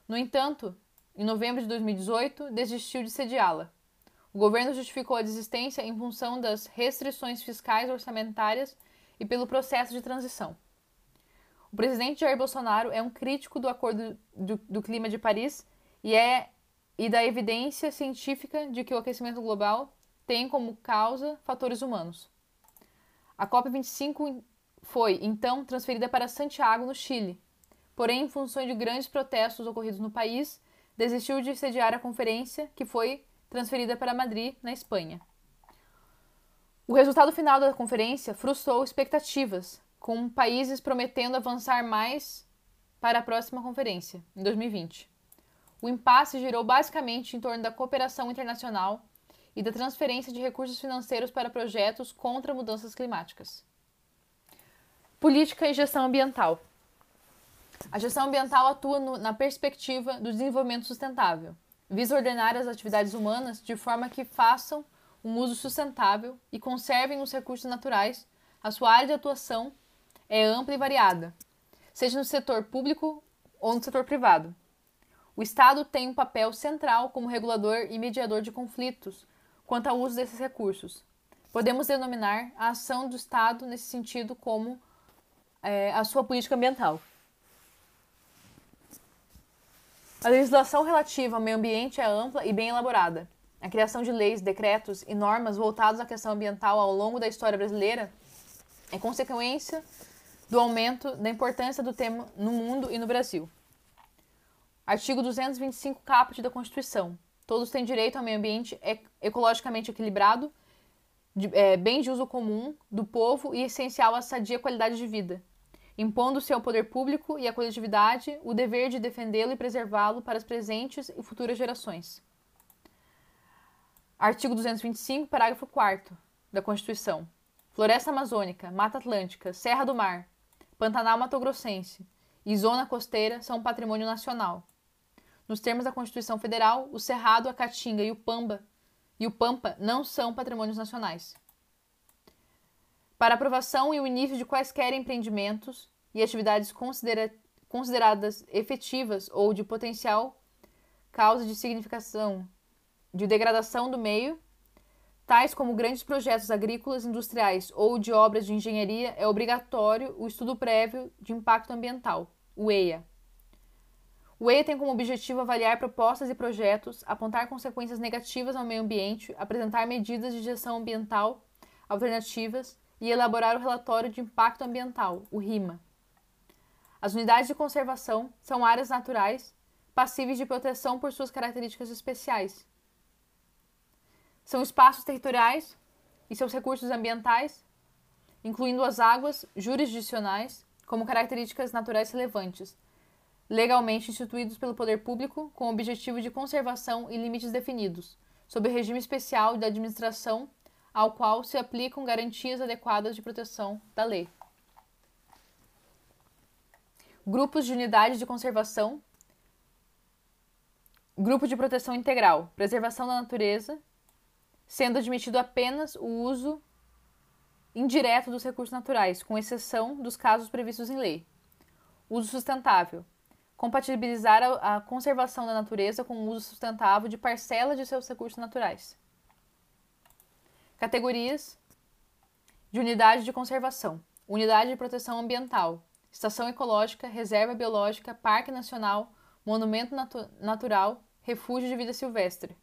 No entanto, em novembro de 2018, desistiu de sediá-la. O governo justificou a desistência em função das restrições fiscais orçamentárias e pelo processo de transição. O presidente Jair Bolsonaro é um crítico do Acordo do, do Clima de Paris e, é, e da evidência científica de que o aquecimento global tem como causa fatores humanos. A COP25 foi, então, transferida para Santiago, no Chile. Porém, em função de grandes protestos ocorridos no país, desistiu de sediar a conferência, que foi transferida para Madrid, na Espanha. O resultado final da conferência frustrou expectativas, com países prometendo avançar mais para a próxima conferência, em 2020. O impasse girou basicamente em torno da cooperação internacional e da transferência de recursos financeiros para projetos contra mudanças climáticas. Política e gestão ambiental. A gestão ambiental atua no, na perspectiva do desenvolvimento sustentável, visa ordenar as atividades humanas de forma que façam um uso sustentável e conservem os recursos naturais. A sua área de atuação é ampla e variada, seja no setor público ou no setor privado. O Estado tem um papel central como regulador e mediador de conflitos quanto ao uso desses recursos. Podemos denominar a ação do Estado nesse sentido como é, a sua política ambiental. A legislação relativa ao meio ambiente é ampla e bem elaborada. A criação de leis, decretos e normas voltados à questão ambiental ao longo da história brasileira é consequência do aumento da importância do tema no mundo e no Brasil. Artigo 225 caput da Constituição. Todos têm direito ao meio ambiente ecologicamente equilibrado, de, é, bem de uso comum do povo e essencial à sadia qualidade de vida, impondo-se ao poder público e à coletividade o dever de defendê-lo e preservá-lo para as presentes e futuras gerações. Artigo 225, parágrafo 4 da Constituição. Floresta Amazônica, Mata Atlântica, Serra do Mar, Pantanal Mato Grossense e Zona Costeira são patrimônio nacional. Nos termos da Constituição Federal, o Cerrado, a Caatinga e o Pamba e o Pampa não são patrimônios nacionais. Para aprovação e o início de quaisquer empreendimentos e atividades considera consideradas efetivas ou de potencial causa de significação de degradação do meio, tais como grandes projetos agrícolas, industriais ou de obras de engenharia, é obrigatório o estudo prévio de impacto ambiental, o EIA. O EIA tem como objetivo avaliar propostas e projetos, apontar consequências negativas ao meio ambiente, apresentar medidas de gestão ambiental alternativas e elaborar o relatório de impacto ambiental, o RIMA. As unidades de conservação são áreas naturais passíveis de proteção por suas características especiais. São espaços territoriais e seus recursos ambientais, incluindo as águas jurisdicionais, como características naturais relevantes, legalmente instituídos pelo poder público com objetivo de conservação e limites definidos, sob regime especial da administração ao qual se aplicam garantias adequadas de proteção da lei. Grupos de unidades de conservação Grupo de proteção integral, preservação da natureza, sendo admitido apenas o uso indireto dos recursos naturais, com exceção dos casos previstos em lei. Uso sustentável, compatibilizar a, a conservação da natureza com o uso sustentável de parcela de seus recursos naturais. Categorias de unidade de conservação: unidade de proteção ambiental, estação ecológica, reserva biológica, parque nacional, monumento natu natural, refúgio de vida silvestre.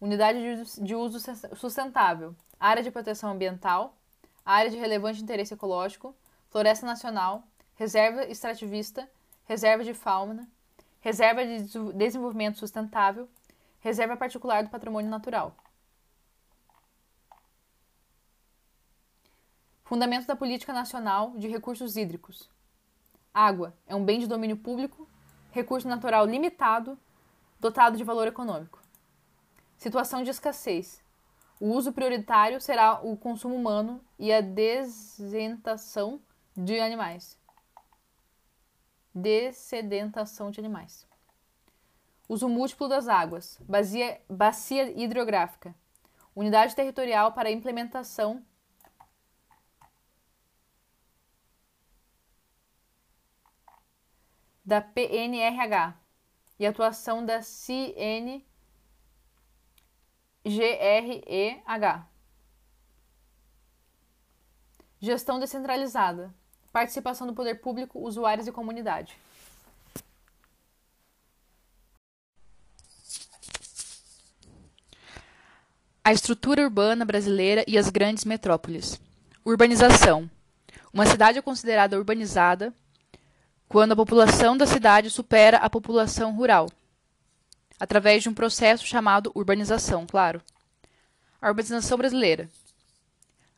Unidade de uso sustentável: área de proteção ambiental, área de relevante interesse ecológico, floresta nacional, reserva extrativista, reserva de fauna, reserva de desenvolvimento sustentável, reserva particular do patrimônio natural. Fundamento da Política Nacional de Recursos Hídricos. Água é um bem de domínio público, recurso natural limitado, dotado de valor econômico. Situação de escassez. O uso prioritário será o consumo humano e a desentação de animais dessedentação de animais. Uso múltiplo das águas, bacia, bacia hidrográfica, unidade territorial para implementação da PNRH e atuação da CNGREH. Gestão descentralizada, participação do poder público, usuários e comunidade. A estrutura urbana brasileira e as grandes metrópoles. Urbanização. Uma cidade é considerada urbanizada quando a população da cidade supera a população rural, através de um processo chamado urbanização, claro. A urbanização brasileira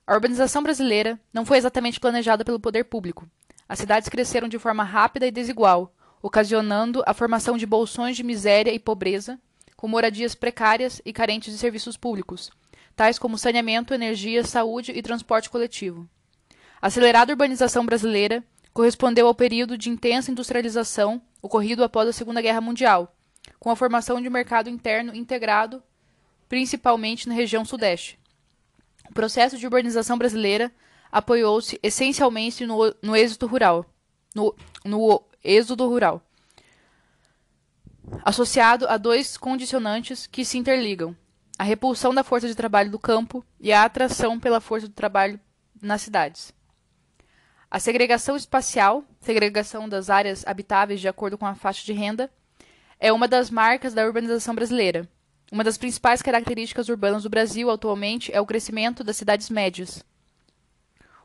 a urbanização brasileira não foi exatamente planejada pelo poder público. As cidades cresceram de forma rápida e desigual, ocasionando a formação de bolsões de miséria e pobreza, com moradias precárias e carentes de serviços públicos, tais como saneamento, energia, saúde e transporte coletivo. A acelerada urbanização brasileira correspondeu ao período de intensa industrialização ocorrido após a Segunda Guerra Mundial, com a formação de mercado interno integrado, principalmente na região Sudeste. O processo de urbanização brasileira apoiou-se essencialmente no, no êxodo rural, no, no êxodo rural, associado a dois condicionantes que se interligam: a repulsão da força de trabalho do campo e a atração pela força de trabalho nas cidades. A segregação espacial, segregação das áreas habitáveis de acordo com a faixa de renda, é uma das marcas da urbanização brasileira uma das principais características urbanas do Brasil atualmente é o crescimento das cidades médias.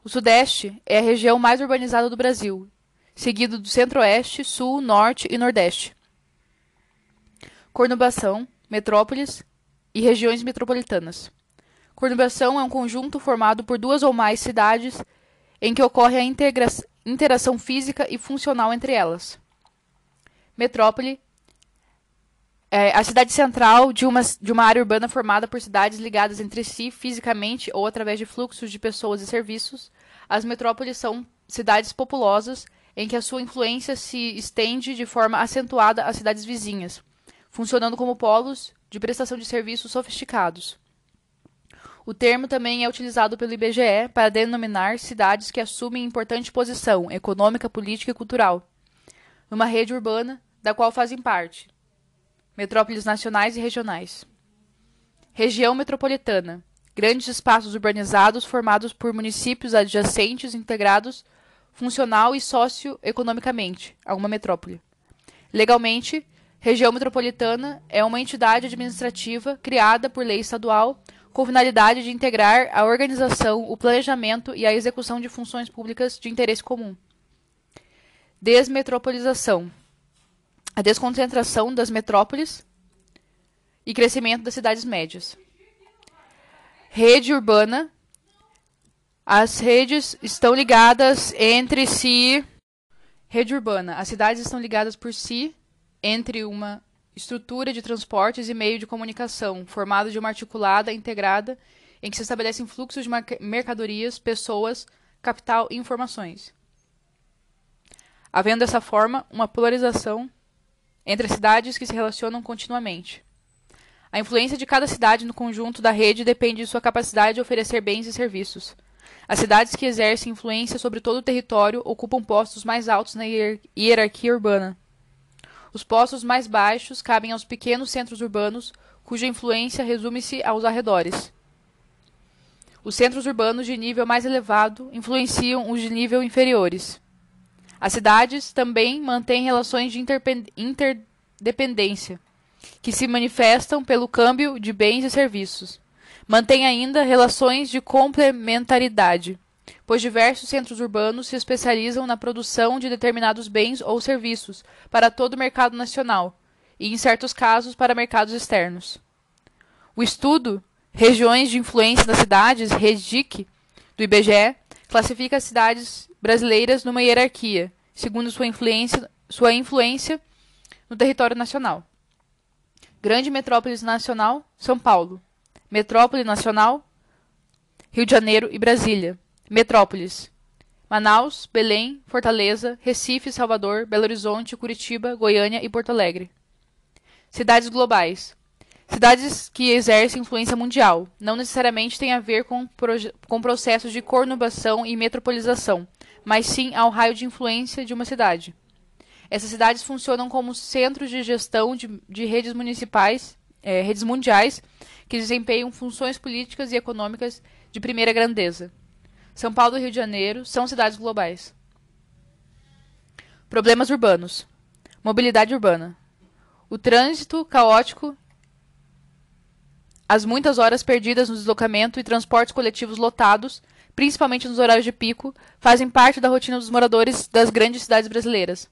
O Sudeste é a região mais urbanizada do Brasil, seguido do Centro-Oeste, Sul, Norte e Nordeste. Cornubação, metrópoles e regiões metropolitanas. Cornubação é um conjunto formado por duas ou mais cidades em que ocorre a interação física e funcional entre elas. Metrópole é, a cidade central de uma, de uma área urbana formada por cidades ligadas entre si fisicamente ou através de fluxos de pessoas e serviços. As metrópoles são cidades populosas em que a sua influência se estende de forma acentuada às cidades vizinhas, funcionando como polos de prestação de serviços sofisticados. O termo também é utilizado pelo IBGE para denominar cidades que assumem importante posição econômica, política e cultural numa rede urbana da qual fazem parte, metrópoles nacionais e regionais. Região metropolitana. Grandes espaços urbanizados formados por municípios adjacentes integrados funcional e socioeconomicamente a uma metrópole. Legalmente, região metropolitana é uma entidade administrativa criada por lei estadual com finalidade de integrar a organização, o planejamento e a execução de funções públicas de interesse comum. Desmetropolização a desconcentração das metrópoles e crescimento das cidades médias. Rede urbana. As redes estão ligadas entre si. Rede urbana. As cidades estão ligadas por si entre uma estrutura de transportes e meio de comunicação, formado de uma articulada integrada em que se estabelecem fluxos de mercadorias, pessoas, capital e informações. Havendo dessa forma uma polarização entre as cidades que se relacionam continuamente. A influência de cada cidade no conjunto da rede depende de sua capacidade de oferecer bens e serviços. As cidades que exercem influência sobre todo o território ocupam postos mais altos na hierarquia urbana. Os postos mais baixos cabem aos pequenos centros urbanos, cuja influência resume-se aos arredores. Os centros urbanos de nível mais elevado influenciam os de nível inferiores. As cidades também mantêm relações de interdependência, que se manifestam pelo câmbio de bens e serviços. Mantém ainda relações de complementaridade, pois diversos centros urbanos se especializam na produção de determinados bens ou serviços para todo o mercado nacional e, em certos casos, para mercados externos. O estudo Regiões de influência das cidades, REGIC, do IBGE, classifica as cidades brasileiras numa hierarquia, segundo sua influência, sua influência no território nacional. Grande metrópole nacional, São Paulo. Metrópole nacional, Rio de Janeiro e Brasília. Metrópoles: Manaus, Belém, Fortaleza, Recife, Salvador, Belo Horizonte, Curitiba, Goiânia e Porto Alegre. Cidades globais: Cidades que exercem influência mundial não necessariamente têm a ver com, com processos de conurbação e metropolização, mas sim ao raio de influência de uma cidade. Essas cidades funcionam como centros de gestão de, de redes municipais, é, redes mundiais, que desempenham funções políticas e econômicas de primeira grandeza. São Paulo e Rio de Janeiro são cidades globais. Problemas urbanos. Mobilidade urbana. O trânsito caótico as muitas horas perdidas no deslocamento e transportes coletivos lotados, principalmente nos horários de pico, fazem parte da rotina dos moradores das grandes cidades brasileiras.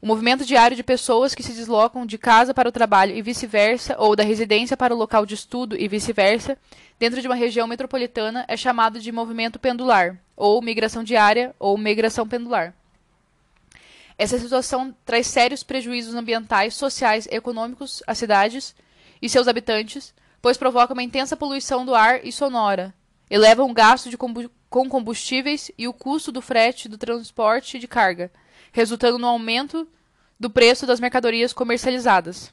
O movimento diário de pessoas que se deslocam de casa para o trabalho e vice-versa, ou da residência para o local de estudo e vice-versa, dentro de uma região metropolitana é chamado de movimento pendular, ou migração diária, ou migração pendular. Essa situação traz sérios prejuízos ambientais, sociais e econômicos às cidades e seus habitantes, pois provoca uma intensa poluição do ar e sonora, eleva o gasto com combustíveis e o custo do frete do transporte de carga, resultando no aumento do preço das mercadorias comercializadas.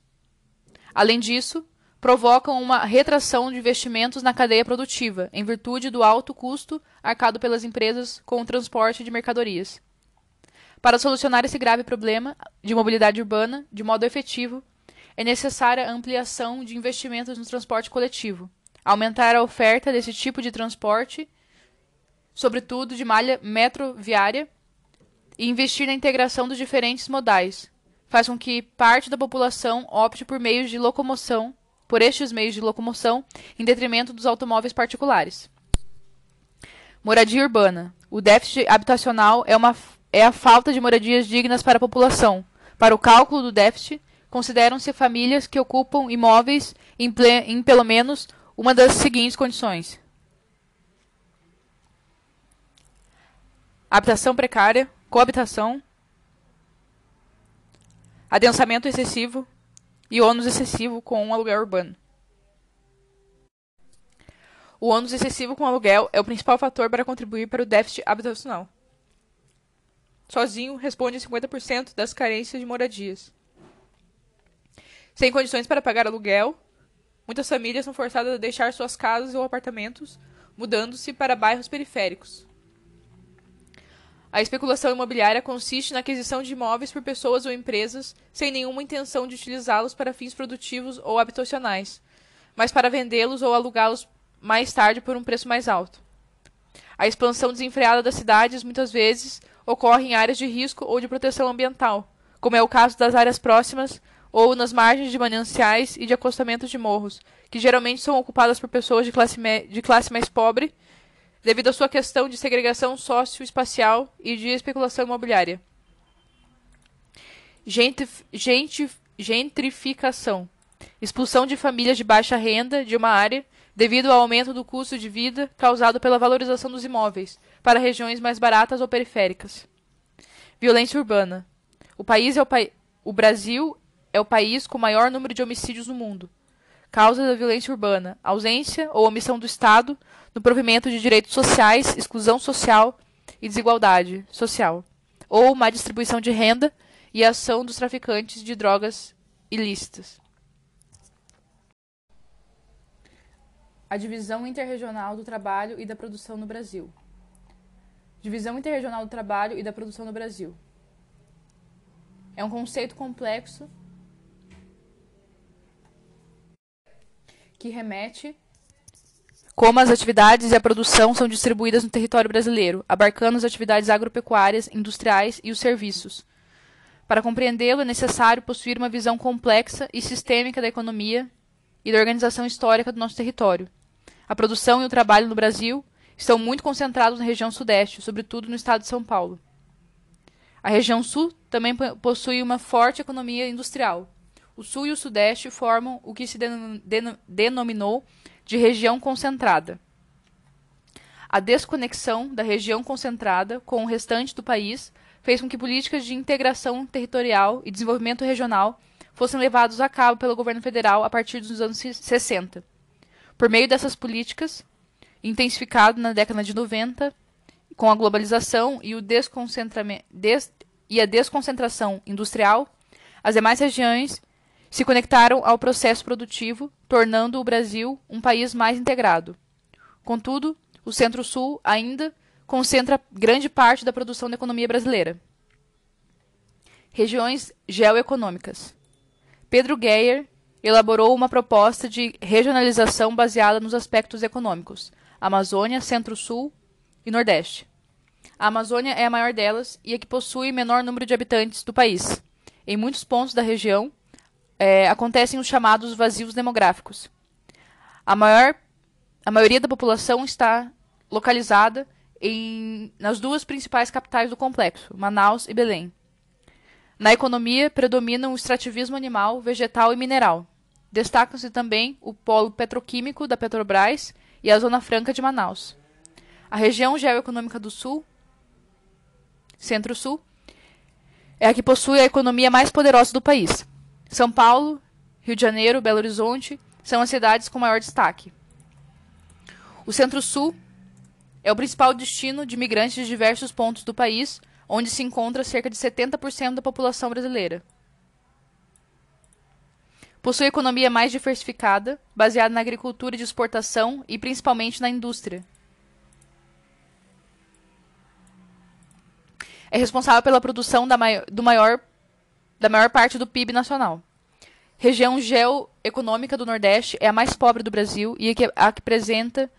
Além disso, provocam uma retração de investimentos na cadeia produtiva, em virtude do alto custo arcado pelas empresas com o transporte de mercadorias. Para solucionar esse grave problema de mobilidade urbana de modo efetivo, é necessária a ampliação de investimentos no transporte coletivo, aumentar a oferta desse tipo de transporte, sobretudo de malha metroviária, e investir na integração dos diferentes modais, faz com que parte da população opte por meios de locomoção, por estes meios de locomoção, em detrimento dos automóveis particulares. Moradia urbana. O déficit habitacional é, uma, é a falta de moradias dignas para a população. Para o cálculo do déficit, consideram-se famílias que ocupam imóveis em, em pelo menos uma das seguintes condições: habitação precária, coabitação, adensamento excessivo e ônus excessivo com um aluguel urbano. O ônus excessivo com aluguel é o principal fator para contribuir para o déficit habitacional. Sozinho, responde a 50% das carências de moradias. Sem condições para pagar aluguel, muitas famílias são forçadas a deixar suas casas ou apartamentos, mudando-se para bairros periféricos. A especulação imobiliária consiste na aquisição de imóveis por pessoas ou empresas sem nenhuma intenção de utilizá-los para fins produtivos ou habitacionais, mas para vendê-los ou alugá-los mais tarde por um preço mais alto. A expansão desenfreada das cidades muitas vezes ocorre em áreas de risco ou de proteção ambiental, como é o caso das áreas próximas ou nas margens de mananciais e de acostamentos de morros, que geralmente são ocupadas por pessoas de classe, de classe mais pobre, devido à sua questão de segregação socioespacial e de especulação imobiliária. Gentrif gentrificação expulsão de famílias de baixa renda de uma área devido ao aumento do custo de vida causado pela valorização dos imóveis para regiões mais baratas ou periféricas. Violência urbana. O país é o, pa o Brasil é o país com o maior número de homicídios no mundo. Causa da violência urbana, ausência ou omissão do Estado no provimento de direitos sociais, exclusão social e desigualdade social, ou má distribuição de renda e ação dos traficantes de drogas ilícitas. A divisão interregional do trabalho e da produção no Brasil. Divisão interregional do trabalho e da produção no Brasil. É um conceito complexo que remete como as atividades e a produção são distribuídas no território brasileiro, abarcando as atividades agropecuárias, industriais e os serviços. Para compreendê-lo, é necessário possuir uma visão complexa e sistêmica da economia e da organização histórica do nosso território. A produção e o trabalho no Brasil estão muito concentrados na região Sudeste, sobretudo no estado de São Paulo. A região Sul também possui uma forte economia industrial. O Sul e o Sudeste formam o que se denominou de região concentrada. A desconexão da região concentrada com o restante do país fez com que políticas de integração territorial e desenvolvimento regional fossem levados a cabo pelo governo federal a partir dos anos 60. Por meio dessas políticas, intensificado na década de 90, com a globalização e, des e a desconcentração industrial, as demais regiões se conectaram ao processo produtivo, tornando o Brasil um país mais integrado. Contudo, o Centro-Sul ainda concentra grande parte da produção da economia brasileira. Regiões geoeconômicas. Pedro Geyer elaborou uma proposta de regionalização baseada nos aspectos econômicos: Amazônia, Centro-Sul e Nordeste. A Amazônia é a maior delas e a que possui menor número de habitantes do país. Em muitos pontos da região, é, acontecem os chamados vazios demográficos. A, maior, a maioria da população está localizada em, nas duas principais capitais do complexo, Manaus e Belém. Na economia, predominam o extrativismo animal, vegetal e mineral. Destacam-se também o polo petroquímico da Petrobras e a Zona Franca de Manaus. A região geoeconômica do Sul, Centro-Sul, é a que possui a economia mais poderosa do país. São Paulo, Rio de Janeiro, Belo Horizonte são as cidades com maior destaque. O Centro-Sul é o principal destino de migrantes de diversos pontos do país, onde se encontra cerca de 70% da população brasileira. Possui economia mais diversificada, baseada na agricultura de exportação e principalmente na indústria. É responsável pela produção do maior da maior parte do PIB nacional. Região geoeconômica do Nordeste é a mais pobre do Brasil e a que apresenta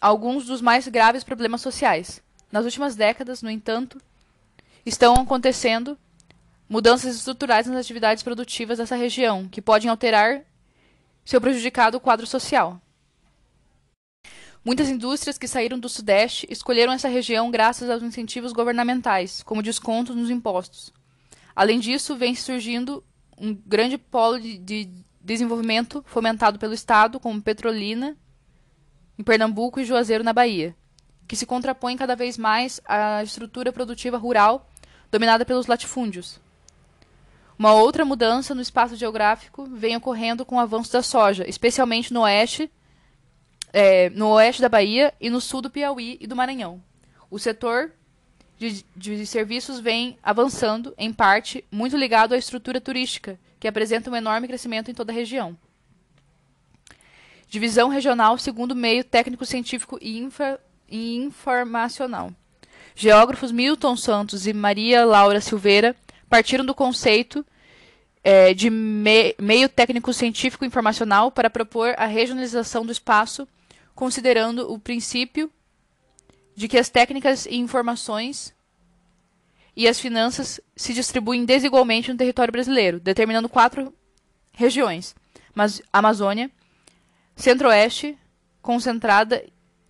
alguns dos mais graves problemas sociais. Nas últimas décadas, no entanto, estão acontecendo mudanças estruturais nas atividades produtivas dessa região, que podem alterar seu prejudicado quadro social. Muitas indústrias que saíram do Sudeste escolheram essa região graças aos incentivos governamentais, como descontos nos impostos. Além disso, vem surgindo um grande polo de, de desenvolvimento fomentado pelo Estado, como Petrolina, em Pernambuco e Juazeiro, na Bahia, que se contrapõe cada vez mais à estrutura produtiva rural dominada pelos latifúndios. Uma outra mudança no espaço geográfico vem ocorrendo com o avanço da soja, especialmente no oeste, é, no oeste da Bahia e no sul do Piauí e do Maranhão. O setor de, de serviços vem avançando, em parte, muito ligado à estrutura turística, que apresenta um enorme crescimento em toda a região. Divisão regional segundo meio técnico-científico e, infra, e informacional. Geógrafos Milton Santos e Maria Laura Silveira partiram do conceito é, de me, meio técnico-científico informacional para propor a regionalização do espaço, considerando o princípio de que as técnicas e informações e as finanças se distribuem desigualmente no território brasileiro, determinando quatro regiões: Amazônia, Centro-Oeste, Concentrada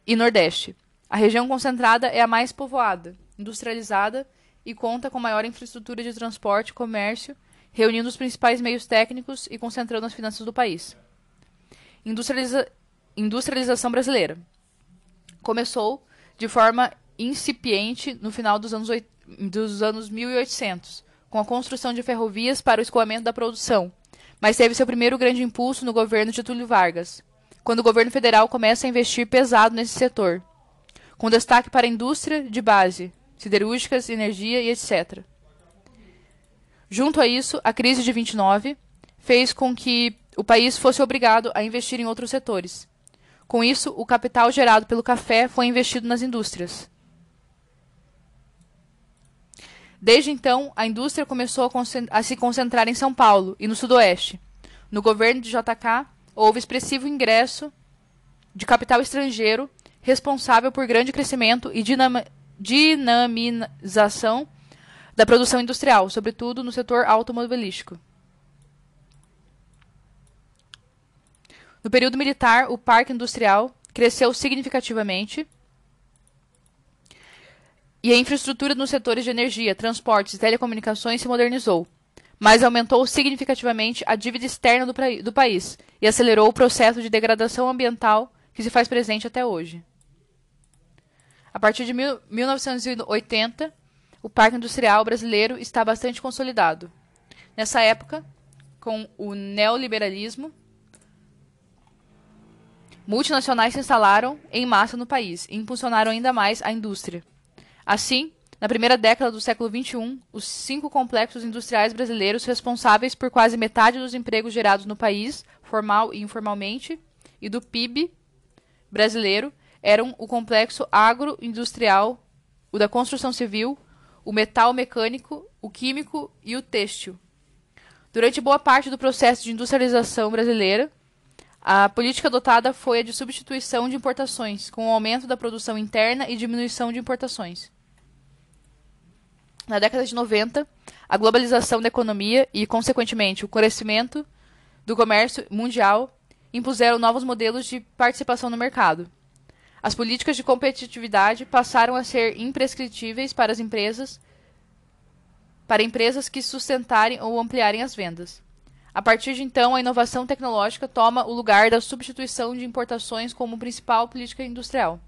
e Nordeste. A região concentrada é a mais povoada, industrializada e conta com maior infraestrutura de transporte e comércio, reunindo os principais meios técnicos e concentrando as finanças do país. Industrializa industrialização brasileira. Começou de forma incipiente no final dos anos, dos anos 1800, com a construção de ferrovias para o escoamento da produção, mas teve seu primeiro grande impulso no governo de Getúlio Vargas, quando o governo federal começa a investir pesado nesse setor, com destaque para a indústria de base, siderúrgicas, energia e etc. Junto a isso, a crise de 29 fez com que o país fosse obrigado a investir em outros setores. Com isso, o capital gerado pelo café foi investido nas indústrias. Desde então, a indústria começou a, se concentrar em São Paulo e no Sudoeste. No governo de JK, houve expressivo ingresso de capital estrangeiro, responsável por grande crescimento e dinam dinamização da produção industrial, sobretudo no setor automobilístico. No período militar, o parque industrial cresceu significativamente e a infraestrutura nos setores de energia, transportes e telecomunicações se modernizou, mas aumentou significativamente a dívida externa do, do país e acelerou o processo de degradação ambiental que se faz presente até hoje. A partir de mil, 1980, o parque industrial brasileiro está bastante consolidado. Nessa época, com o neoliberalismo, multinacionais se instalaram em massa no país e impulsionaram ainda mais a indústria. Assim, na primeira década do século XXI, os cinco complexos industriais brasileiros responsáveis por quase metade dos empregos gerados no país, formal e informalmente, e do PIB brasileiro, eram o complexo agroindustrial, o da construção civil, o metal mecânico, o químico e o têxtil. Durante boa parte do processo de industrialização brasileira, a política adotada foi a de substituição de importações, com o aumento da produção interna e diminuição de importações. Na década de 90, a globalização da economia e, consequentemente, o crescimento do comércio mundial impuseram novos modelos de participação no mercado. As políticas de competitividade passaram a ser imprescritíveis para as empresas, para empresas que sustentarem ou ampliarem as vendas. A partir de então, a inovação tecnológica toma o lugar da substituição de importações como principal política industrial.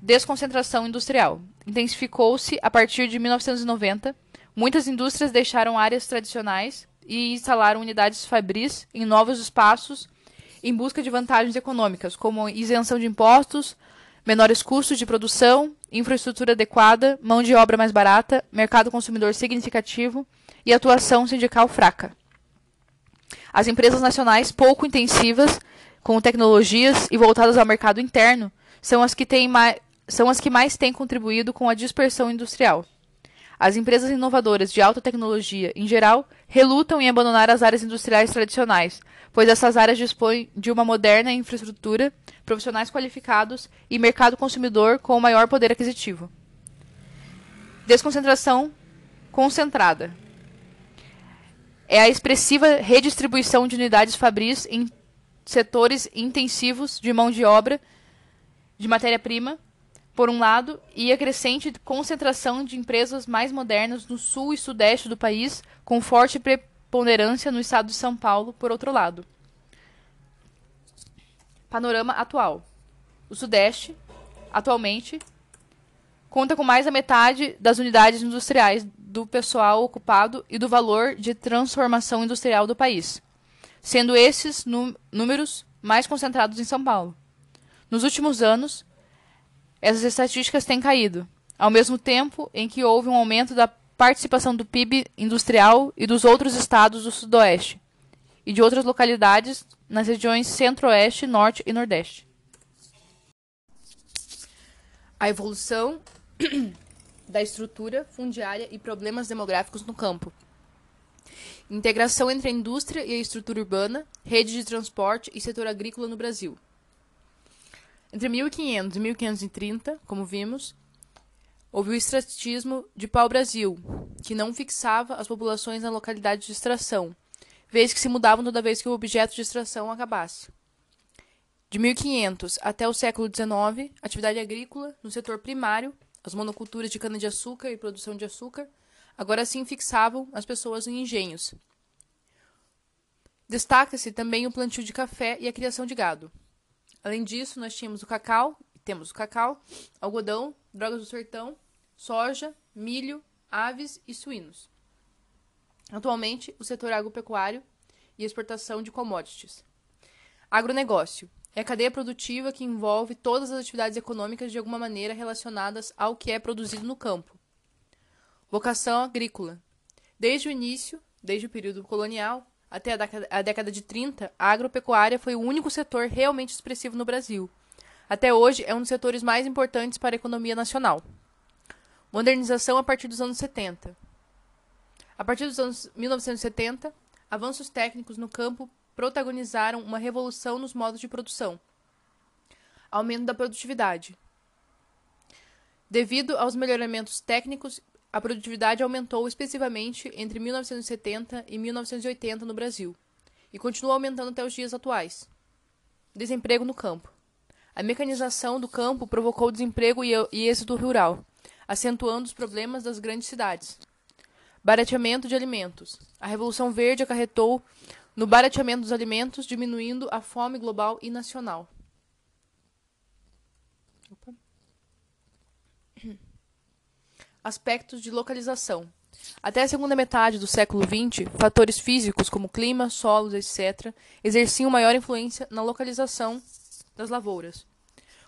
Desconcentração industrial. Intensificou-se a partir de 1990. Muitas indústrias deixaram áreas tradicionais e instalaram unidades fabris em novos espaços em busca de vantagens econômicas, como isenção de impostos, menores custos de produção, infraestrutura adequada, mão de obra mais barata, mercado consumidor significativo e atuação sindical fraca. As empresas nacionais pouco intensivas, com tecnologias e voltadas ao mercado interno, são as que, têm mais, são as que mais têm contribuído com a dispersão industrial. As empresas inovadoras de alta tecnologia, em geral, relutam em abandonar as áreas industriais tradicionais, pois essas áreas dispõem de uma moderna infraestrutura, profissionais qualificados e mercado consumidor com maior poder aquisitivo. Desconcentração concentrada é a expressiva redistribuição de unidades fabris em setores intensivos de mão de obra, de matéria-prima, por um lado, e a crescente concentração de empresas mais modernas no sul e sudeste do país, com forte preponderância no estado de São Paulo, por outro lado. Panorama atual: o sudeste, atualmente, conta com mais da metade das unidades industriais do pessoal ocupado e do valor de transformação industrial do país, sendo esses números mais concentrados em São Paulo. Nos últimos anos, essas estatísticas têm caído, ao mesmo tempo em que houve um aumento da participação do PIB industrial e dos outros estados do Sudoeste e de outras localidades nas regiões Centro-Oeste, Norte e Nordeste. A evolução da estrutura fundiária e problemas demográficos no campo. Integração entre a indústria e a estrutura urbana, rede de transporte e setor agrícola no Brasil. Entre 1500 e 1530, como vimos, houve o estratismo de pau-brasil, que não fixava as populações na localidade de extração, vez que se mudavam toda vez que o objeto de extração acabasse. De 1500 até o século XIX, atividade agrícola no setor primário as monoculturas de cana-de-açúcar e produção de açúcar, agora sim fixavam as pessoas em engenhos. Destaca-se também o plantio de café e a criação de gado. Além disso, nós tínhamos o cacau, temos o cacau, algodão, drogas do sertão, soja, milho, aves e suínos. Atualmente, o setor agropecuário e exportação de commodities. Agronegócio é a cadeia produtiva que envolve todas as atividades econômicas de alguma maneira relacionadas ao que é produzido no campo. Vocação agrícola Desde o início, desde o período colonial até a década, de 30, a agropecuária foi o único setor realmente expressivo no Brasil. Até hoje, é um dos setores mais importantes para a economia nacional. Modernização a partir dos anos 70. A partir dos anos 1970, avanços técnicos no campo protagonizaram uma revolução nos modos de produção. Aumento da produtividade. Devido aos melhoramentos técnicos, a produtividade aumentou expressivamente entre 1970 e 1980 no Brasil e continua aumentando até os dias atuais. Desemprego no campo. A mecanização do campo provocou desemprego e êxito rural, acentuando os problemas das grandes cidades. Barateamento de alimentos. A Revolução Verde acarretou no barateamento dos alimentos, diminuindo a fome global e nacional. Opa. Aspectos de localização. Até a segunda metade do século XX, fatores físicos como clima, solos, etc., exerciam maior influência na localização das lavouras.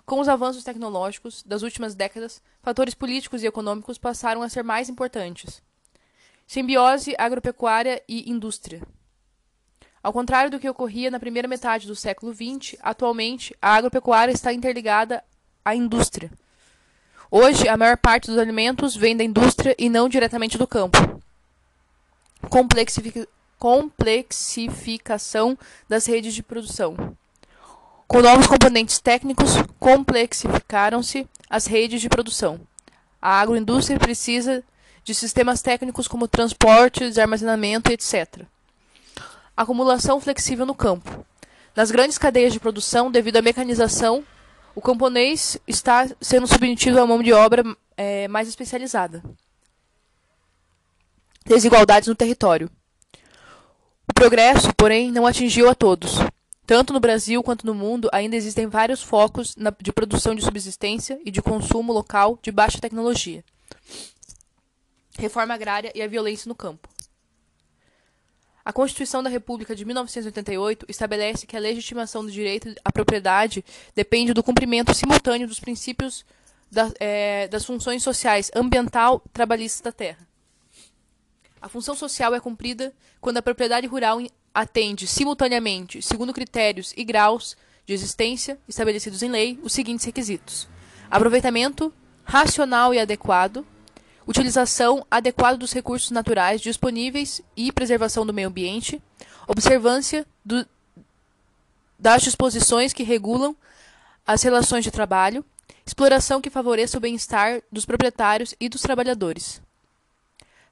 Com os avanços tecnológicos das últimas décadas, fatores políticos e econômicos passaram a ser mais importantes. Simbiose agropecuária e indústria. Ao contrário do que ocorria na primeira metade do século XX, atualmente a agropecuária está interligada à indústria. Hoje, a maior parte dos alimentos vem da indústria e não diretamente do campo. Complexificação das redes de produção. Com novos componentes técnicos, complexificaram-se as redes de produção. A agroindústria precisa de sistemas técnicos como transporte, armazenamento, etc. Acumulação flexível no campo. Nas grandes cadeias de produção, devido à mecanização, o camponês está sendo submetido a mão de obra é, mais especializada. Desigualdades no território. O progresso, porém, não atingiu a todos. Tanto no Brasil quanto no mundo, ainda existem vários focos na, de produção de subsistência e de consumo local de baixa tecnologia. Reforma agrária e a violência no campo. A Constituição da República de 1988 estabelece que a legitimação do direito à propriedade depende do cumprimento simultâneo dos princípios da, é, das funções sociais ambiental trabalhista da terra. A função social é cumprida quando a propriedade rural atende simultaneamente, segundo critérios e graus de existência estabelecidos em lei, os seguintes requisitos: aproveitamento racional e adequado, utilização adequada dos recursos naturais disponíveis e preservação do meio ambiente, observância do, das disposições que regulam as relações de trabalho, exploração que favoreça o bem-estar dos proprietários e dos trabalhadores.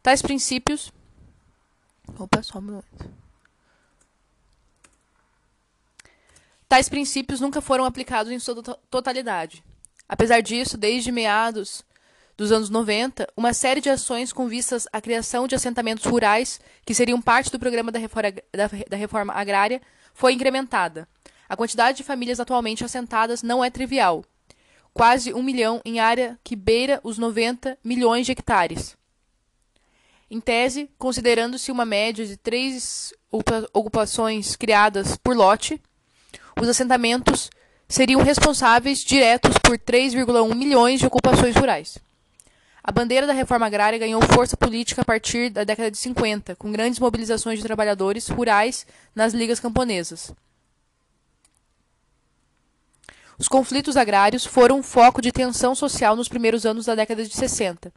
Tais princípios. Opa, só um momento. Tais princípios nunca foram aplicados em sua totalidade. Apesar disso, desde meados dos anos 90, uma série de ações com vistas à criação de assentamentos rurais, que seriam parte do programa da reforma, da, da reforma agrária, foi incrementada. A quantidade de famílias atualmente assentadas não é trivial. Quase um milhão em área que beira os 90 milhões de hectares. Em tese, considerando-se uma média de três ocupações criadas por lote, os assentamentos seriam responsáveis diretos por 3,1 milhões de ocupações rurais. A bandeira da reforma agrária ganhou força política a partir da década de 50, com grandes mobilizações de trabalhadores rurais nas ligas camponesas. Os conflitos agrários foram um foco de tensão social nos primeiros anos da década de 60.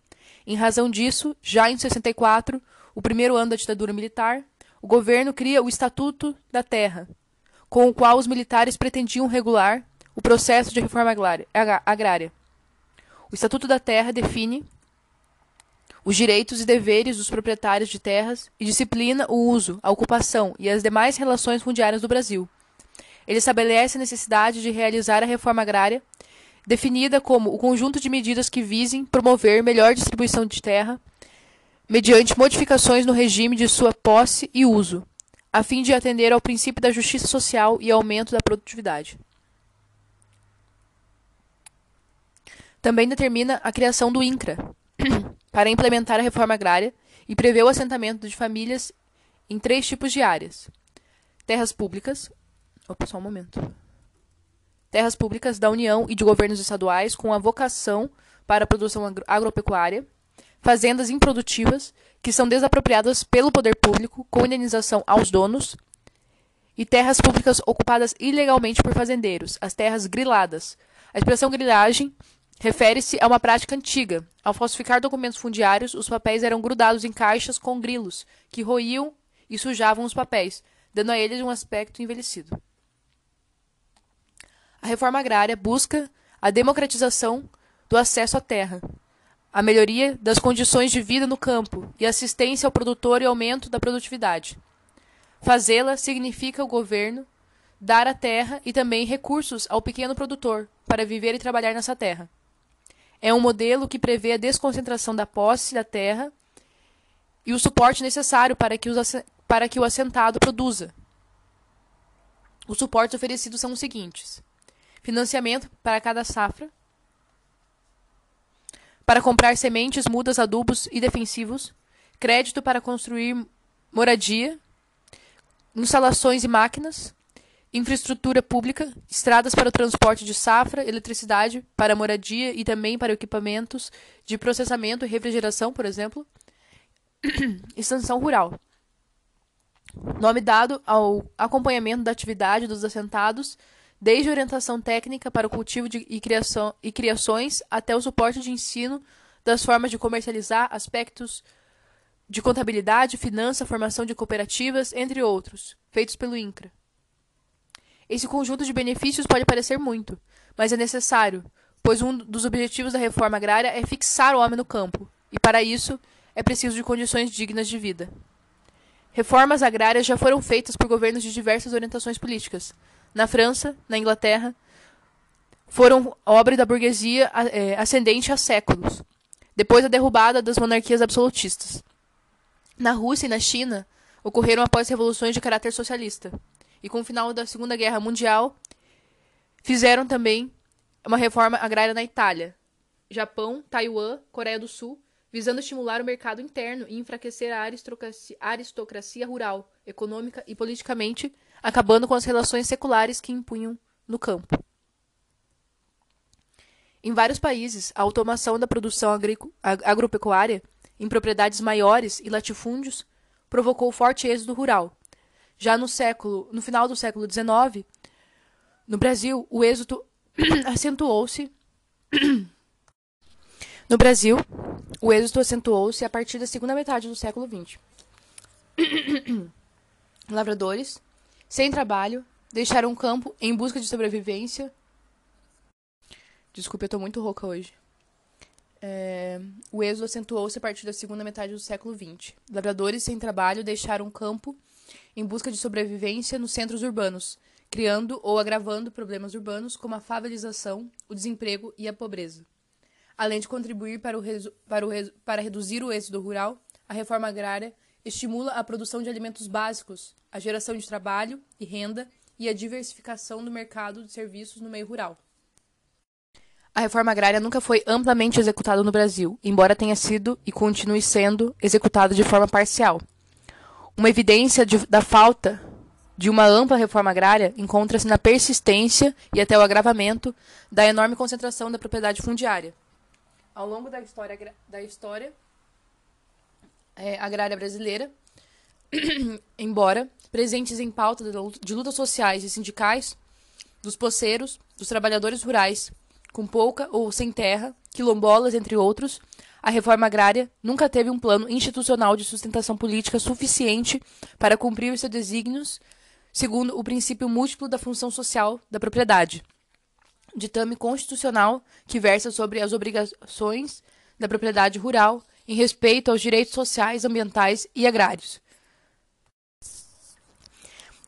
Em razão disso, já em 64, o primeiro ano da ditadura militar, o governo cria o Estatuto da Terra, com o qual os militares pretendiam regular o processo de reforma agrária. O Estatuto da Terra define os direitos e deveres dos proprietários de terras e disciplina o uso, a ocupação e as demais relações fundiárias do Brasil. Ele estabelece a necessidade de realizar a reforma agrária, definida como o conjunto de medidas que visem promover melhor distribuição de terra, mediante modificações no regime de sua posse e uso, a fim de atender ao princípio da justiça social e aumento da produtividade. Também determina a criação do INCRA, para implementar a reforma agrária e prevê o assentamento de famílias em três tipos de áreas: terras públicas. Opa, só um momento. Terras públicas da União e de governos estaduais com a vocação para a produção agropecuária, fazendas improdutivas que são desapropriadas pelo poder público com indenização aos donos, e terras públicas ocupadas ilegalmente por fazendeiros, as terras griladas. A expressão grilagem refere-se a uma prática antiga. Ao falsificar documentos fundiários, os papéis eram grudados em caixas com grilos, que roíam e sujavam os papéis, dando a eles um aspecto envelhecido. A reforma agrária busca a democratização do acesso à terra, a melhoria das condições de vida no campo e assistência ao produtor e aumento da produtividade. Fazê-la significa o governo dar a terra e também recursos ao pequeno produtor para viver e trabalhar nessa terra. É um modelo que prevê a desconcentração da posse da terra e o suporte necessário para que, os, para que o assentado produza. Os suportes oferecidos são os seguintes: financiamento para cada safra, para comprar sementes, mudas, adubos e defensivos, crédito para construir moradia, instalações e máquinas, infraestrutura pública, estradas para o transporte de safra, eletricidade para moradia e também para equipamentos de processamento e refrigeração, por exemplo, extensão rural. Nome dado ao acompanhamento da atividade dos assentados desde orientação técnica para o cultivo de, e, criação, e criações até o suporte de ensino das formas de comercializar aspectos de contabilidade, finança, formação de cooperativas, entre outros, feitos pelo INCRA. Esse conjunto de benefícios pode parecer muito, mas é necessário, pois um dos objetivos da reforma agrária é fixar o homem no campo, e para isso é preciso de condições dignas de vida. Reformas agrárias já foram feitas por governos de diversas orientações políticas, na França, na Inglaterra, foram obra da burguesia é, ascendente há séculos, depois da derrubada das monarquias absolutistas. Na Rússia e na China, ocorreram após revoluções de caráter socialista, e com o final da Segunda Guerra Mundial, fizeram também uma reforma agrária na Itália, Japão, Taiwan, Coreia do Sul, visando estimular o mercado interno e enfraquecer a aristocracia, rural, econômica e politicamente acabando com as relações seculares que impunham no campo. Em vários países, a automação da produção agropecuária em propriedades maiores e latifúndios provocou forte êxodo rural. Já no século, no final do século XIX, no Brasil, o êxodo acentuou-se. no Brasil, o êxodo acentuou-se a partir da segunda metade do século XX. Lavradores, sem trabalho, deixaram o campo em busca de sobrevivência. Desculpe, eu tô muito rouca hoje. É, o êxodo acentuou-se a partir da segunda metade do século XX. Lavradores sem trabalho deixaram o campo em busca de sobrevivência nos centros urbanos, criando ou agravando problemas urbanos como a favelização, o desemprego e a pobreza. Além de contribuir para, o para, o para reduzir o êxodo rural, a reforma agrária estimula a produção de alimentos básicos, a geração de trabalho e renda e a diversificação do mercado de serviços no meio rural. A reforma agrária nunca foi amplamente executada no Brasil, embora tenha sido e continue sendo executada de forma parcial. Uma evidência de, da falta de uma ampla reforma agrária encontra-se na persistência e até o agravamento da enorme concentração da propriedade fundiária. Ao longo da história, da história é, agrária brasileira, embora presentes em pauta de lutas sociais e sindicais, dos poceiros, dos trabalhadores rurais, com pouca ou sem terra, quilombolas, entre outros, a reforma agrária nunca teve um plano institucional de sustentação política suficiente para cumprir os seus desígnios, segundo o princípio múltiplo da função social da propriedade. Ditame constitucional que versa sobre as obrigações da propriedade rural em respeito aos direitos sociais, ambientais e agrários.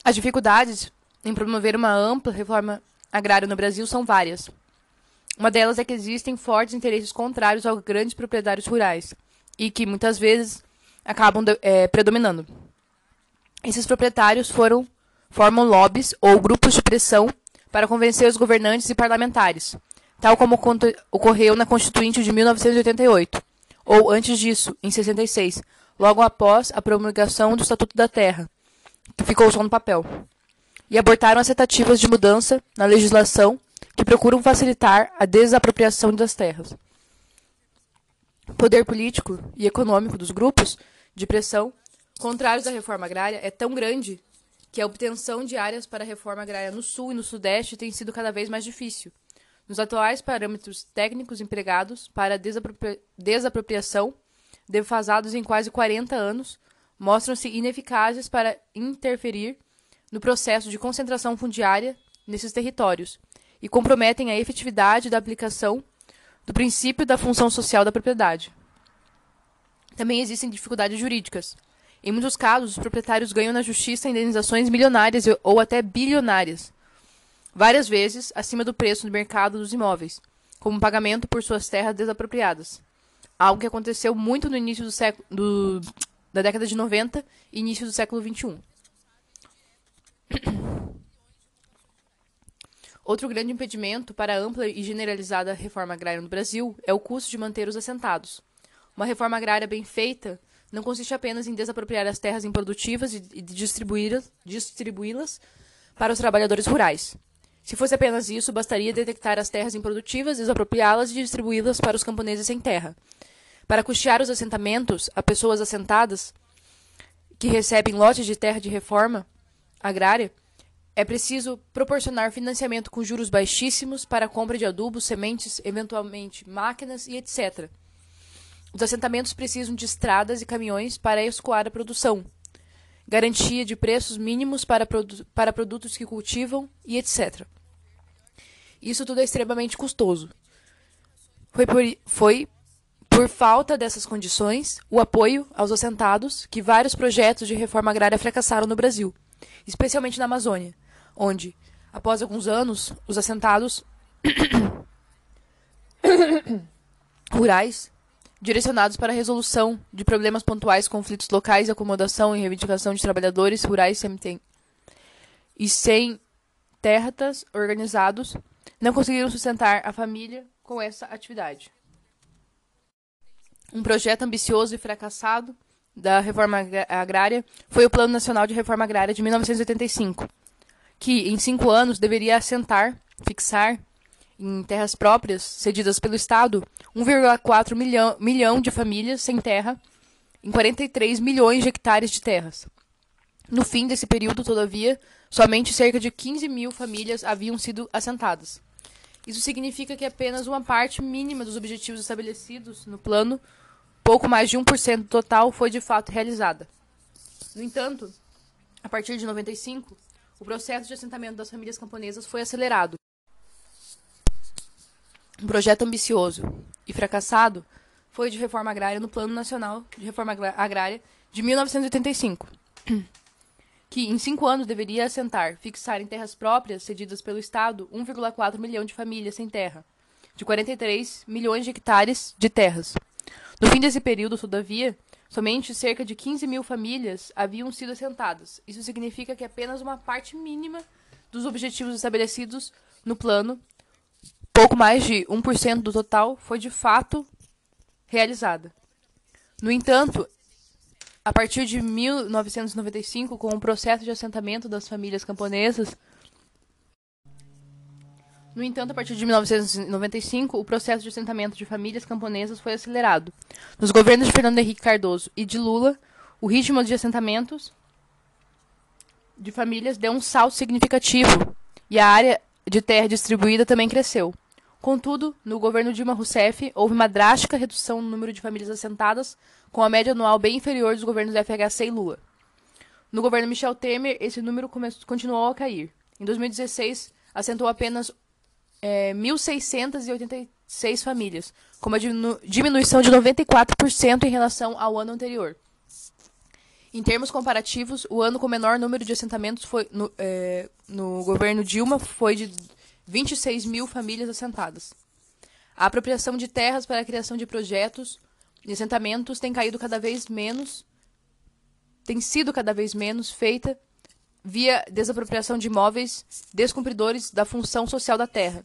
As dificuldades em promover uma ampla reforma agrária no Brasil são várias. Uma delas é que existem fortes interesses contrários aos grandes proprietários rurais e que muitas vezes acabam é, predominando. Esses proprietários foram formam lobbies ou grupos de pressão para convencer os governantes e parlamentares, tal como ocorreu na Constituinte de 1988, ou antes disso, em 66, logo após a promulgação do Estatuto da Terra, que ficou só no papel. E abortaram as tentativas de mudança na legislação que procuram facilitar a desapropriação das terras. poder político e econômico dos grupos de pressão contrários à reforma agrária é tão grande que a obtenção de áreas para a reforma agrária no Sul e no Sudeste tem sido cada vez mais difícil. Nos atuais parâmetros técnicos empregados para desapropria desapropriação, defasados em quase 40 anos, mostram-se ineficazes para interferir no processo de concentração fundiária nesses territórios e comprometem a efetividade da aplicação do princípio da função social da propriedade. Também existem dificuldades jurídicas. Em muitos casos, os proprietários ganham na justiça indenizações milionárias ou até bilionárias, várias vezes acima do preço no mercado dos imóveis, como pagamento por suas terras desapropriadas. Algo que aconteceu muito no início do século, do, da década de 90 e início do século 21. Outro grande impedimento para a ampla e generalizada reforma agrária no Brasil é o custo de manter os assentados. Uma reforma agrária bem feita não consiste apenas em desapropriar as terras improdutivas e distribuí-las distribuí para os trabalhadores rurais. Se fosse apenas isso, bastaria detectar as terras improdutivas, desapropriá-las e distribuí-las para os camponeses sem terra. Para custear os assentamentos a pessoas assentadas que recebem lotes de terra de reforma agrária, é preciso proporcionar financiamento com juros baixíssimos para a compra de adubos, sementes, eventualmente máquinas e etc. Os assentamentos precisam de estradas e caminhões para escoar a produção, garantia de preços mínimos para, produ para produtos que cultivam e etc. Isso tudo é extremamente custoso. Foi por, foi por falta dessas condições o apoio aos assentados que vários projetos de reforma agrária fracassaram no Brasil, especialmente na Amazônia onde, após alguns anos, os assentados rurais, direcionados para a resolução de problemas pontuais, conflitos locais, acomodação e reivindicação de trabalhadores rurais sem e sem terras organizados, não conseguiram sustentar a família com essa atividade. Um projeto ambicioso e fracassado da reforma agrária foi o Plano Nacional de Reforma Agrária de 1985, que em cinco anos deveria assentar, fixar em terras próprias cedidas pelo Estado 1,4 milhão, milhão de famílias sem terra em 43 milhões de hectares de terras. No fim desse período, todavia, somente cerca de 15 mil famílias haviam sido assentadas. Isso significa que apenas uma parte mínima dos objetivos estabelecidos no plano, pouco mais de 1% do total, foi de fato realizada. No entanto, a partir de 95, o processo de assentamento das famílias camponesas foi acelerado. Um projeto ambicioso e fracassado foi de reforma agrária no Plano Nacional de Reforma Agrária de 1985, que em cinco anos deveria assentar, fixar em terras próprias cedidas pelo Estado 1,4 milhão de famílias sem terra, de 43 milhões de hectares de terras. No fim desse período, todavia, Somente cerca de 15 mil famílias haviam sido assentadas. Isso significa que apenas uma parte mínima dos objetivos estabelecidos no plano, pouco mais de 1% do total, foi de fato realizada. No entanto, a partir de 1995, com o processo de assentamento das famílias camponesas, no entanto, a partir de 1995, o processo de assentamento de famílias camponesas foi acelerado. Nos governos de Fernando Henrique Cardoso e de Lula, o ritmo de assentamentos de famílias deu um salto significativo e a área de terra distribuída também cresceu. Contudo, no governo Dilma Rousseff, houve uma drástica redução no número de famílias assentadas, com a média anual bem inferior dos governos FHC e Lula. No governo Michel Temer, esse número continuou a cair. Em 2016, assentou apenas é, 1.686 famílias, com uma diminu diminuição de 94% em relação ao ano anterior. Em termos comparativos, o ano com menor número de assentamentos foi, no, é, no governo Dilma foi de 26 mil famílias assentadas. A apropriação de terras para a criação de projetos de assentamentos tem caído cada vez menos, tem sido cada vez menos feita via desapropriação de imóveis descumpridores da função social da terra.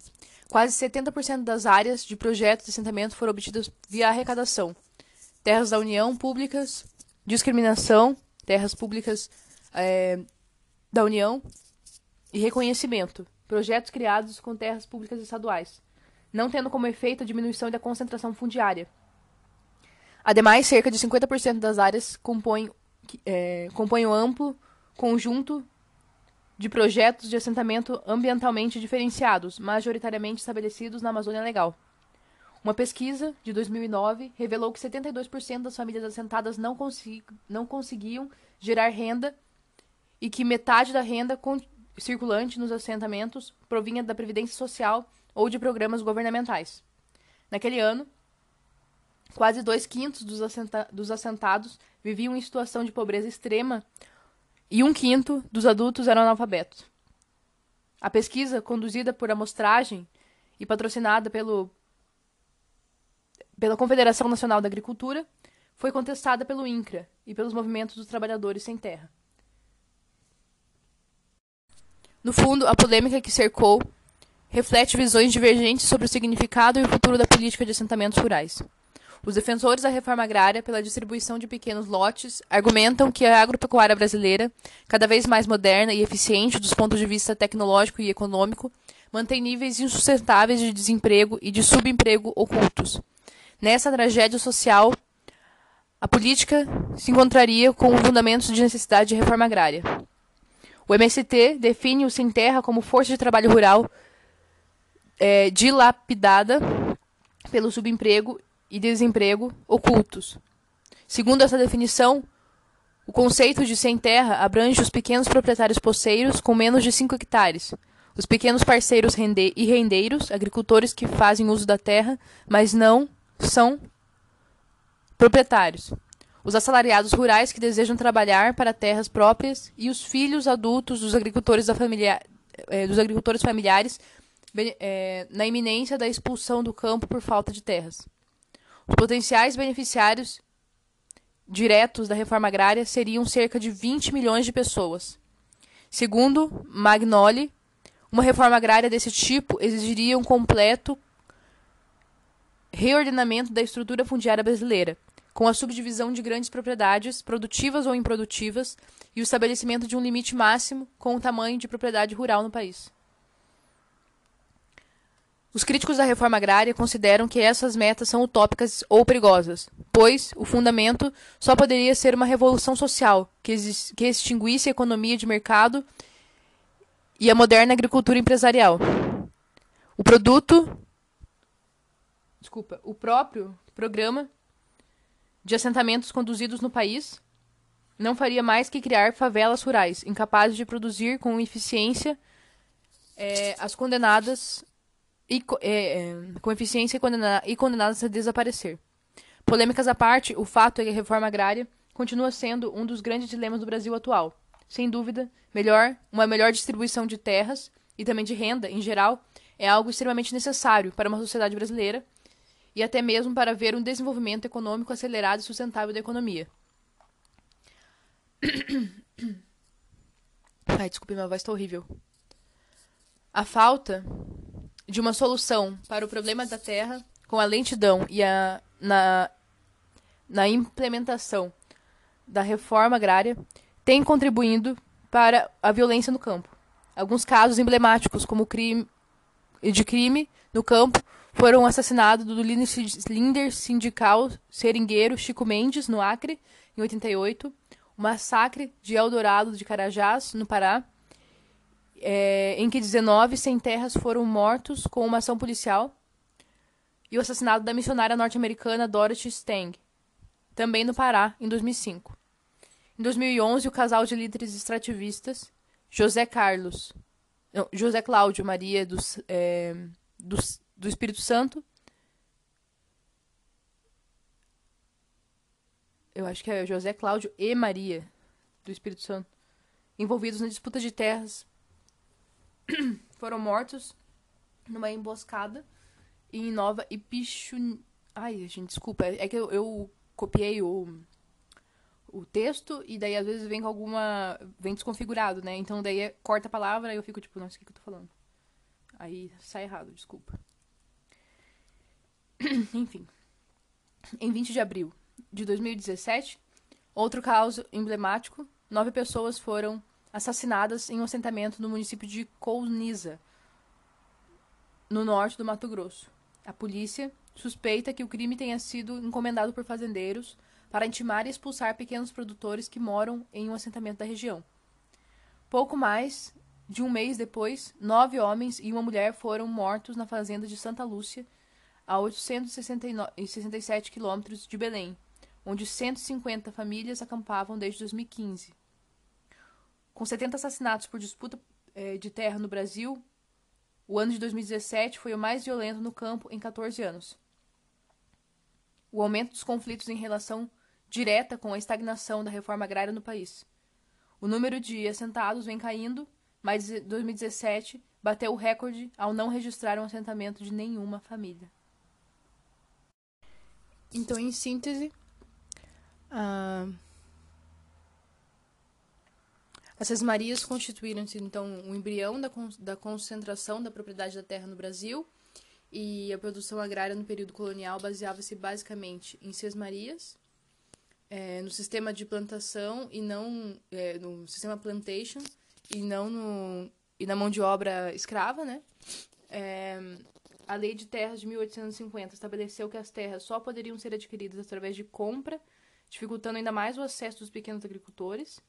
Quase 70% das áreas de projetos de assentamento foram obtidas via arrecadação. Terras da União públicas, discriminação, terras públicas é, da União e reconhecimento. Projetos criados com terras públicas estaduais, não tendo como efeito a diminuição da concentração fundiária. Ademais, cerca de 50% das áreas compõem, é, compõem amplo conjunto de projetos de assentamento ambientalmente diferenciados, majoritariamente estabelecidos na Amazônia Legal. Uma pesquisa de 2009 revelou que 72% das famílias assentadas não, consegui não conseguiam gerar renda e que metade da renda circulante nos assentamentos provinha da Previdência Social ou de programas governamentais. Naquele ano, quase dois quintos dos, assenta dos assentados viviam em situação de pobreza extrema e um quinto dos adultos eram analfabetos. A pesquisa, conduzida por amostragem e patrocinada pelo, pela Confederação Nacional da Agricultura, foi contestada pelo INCRA e pelos movimentos dos trabalhadores sem terra. No fundo, a polêmica que cercou reflete visões divergentes sobre o significado e o futuro da política de assentamentos rurais. Os defensores da reforma agrária pela distribuição de pequenos lotes argumentam que a agropecuária brasileira, cada vez mais moderna e eficiente dos pontos de vista tecnológico e econômico, mantém níveis insustentáveis de desemprego e de subemprego ocultos. Nessa tragédia social, a política se encontraria com fundamentos de necessidade de reforma agrária. O MST define o Sem Terra como força de trabalho rural é, dilapidada pelo subemprego e desemprego ocultos. Segundo essa definição, o conceito de sem terra abrange os pequenos proprietários poceiros com menos de 5 hectares, os pequenos parceiros rende e rendeiros, agricultores que fazem uso da terra, mas não são proprietários, os assalariados rurais que desejam trabalhar para terras próprias e os filhos adultos dos agricultores, familia, eh, dos agricultores familiares eh, na iminência da expulsão do campo por falta de terras. Os potenciais beneficiários diretos da reforma agrária seriam cerca de 20 milhões de pessoas. Segundo Magnoli, uma reforma agrária desse tipo exigiria um completo reordenamento da estrutura fundiária brasileira, com a subdivisão de grandes propriedades, produtivas ou improdutivas, e o estabelecimento de um limite máximo com o tamanho de propriedade rural no país. Os críticos da reforma agrária consideram que essas metas são utópicas ou perigosas, pois o fundamento só poderia ser uma revolução social que, extinguisse a economia de mercado e a moderna agricultura empresarial. O produto. Desculpa, o próprio programa de assentamentos conduzidos no país não faria mais que criar favelas rurais, incapazes de produzir com eficiência é, as condenadas e, é, é, com eficiência e, e condenadas a desaparecer. Polêmicas à parte, o fato é que a reforma agrária continua sendo um dos grandes dilemas do Brasil atual. Sem dúvida, melhor, uma melhor distribuição de terras e também de renda, em geral, é algo extremamente necessário para uma sociedade brasileira e até mesmo para ver um desenvolvimento econômico acelerado e sustentável da economia. Ai, desculpe, minha voz está horrível. A falta de uma solução para o problema da terra com a lentidão e a, na, na implementação da reforma agrária tem contribuído para a violência no campo. Alguns casos emblemáticos, como o crime de crime no campo, foram assassinados do líder sindical seringueiro Chico Mendes, no Acre, em 88, o massacre de Eldorado de Carajás, no Pará, é, em que 19 sem terras foram mortos com uma ação policial, e o assassinato da missionária norte-americana Dorothy Stang, também no Pará, em 2005. Em 2011, o casal de líderes extrativistas, José Carlos, não, José Cláudio Maria é, do Espírito Santo, eu acho que é José Cláudio e Maria do Espírito Santo, envolvidos na disputa de terras foram mortos numa emboscada em Nova Ipichu... Ai, gente, desculpa. É que eu, eu copiei o, o texto e daí às vezes vem com alguma... Vem desconfigurado, né? Então daí é, corta a palavra e eu fico tipo, nossa, o que, que eu tô falando? Aí sai errado, desculpa. Enfim. Em 20 de abril de 2017, outro caso emblemático, nove pessoas foram assassinadas em um assentamento no município de Couniza, no norte do Mato Grosso. A polícia suspeita que o crime tenha sido encomendado por fazendeiros para intimar e expulsar pequenos produtores que moram em um assentamento da região. Pouco mais de um mês depois, nove homens e uma mulher foram mortos na fazenda de Santa Lúcia, a 867 quilômetros de Belém, onde 150 famílias acampavam desde 2015. Com 70 assassinatos por disputa eh, de terra no Brasil, o ano de 2017 foi o mais violento no campo em 14 anos. O aumento dos conflitos em relação direta com a estagnação da reforma agrária no país. O número de assentados vem caindo, mas 2017 bateu o recorde ao não registrar um assentamento de nenhuma família. Então, em síntese, uh, essas marias constituíram-se então o embrião da, con da concentração da propriedade da terra no Brasil e a produção agrária no período colonial baseava-se basicamente em sesmarias, é, no sistema de plantação e não é, no sistema plantation e não no e na mão de obra escrava, né? É, a Lei de Terras de 1850 estabeleceu que as terras só poderiam ser adquiridas através de compra, dificultando ainda mais o acesso dos pequenos agricultores.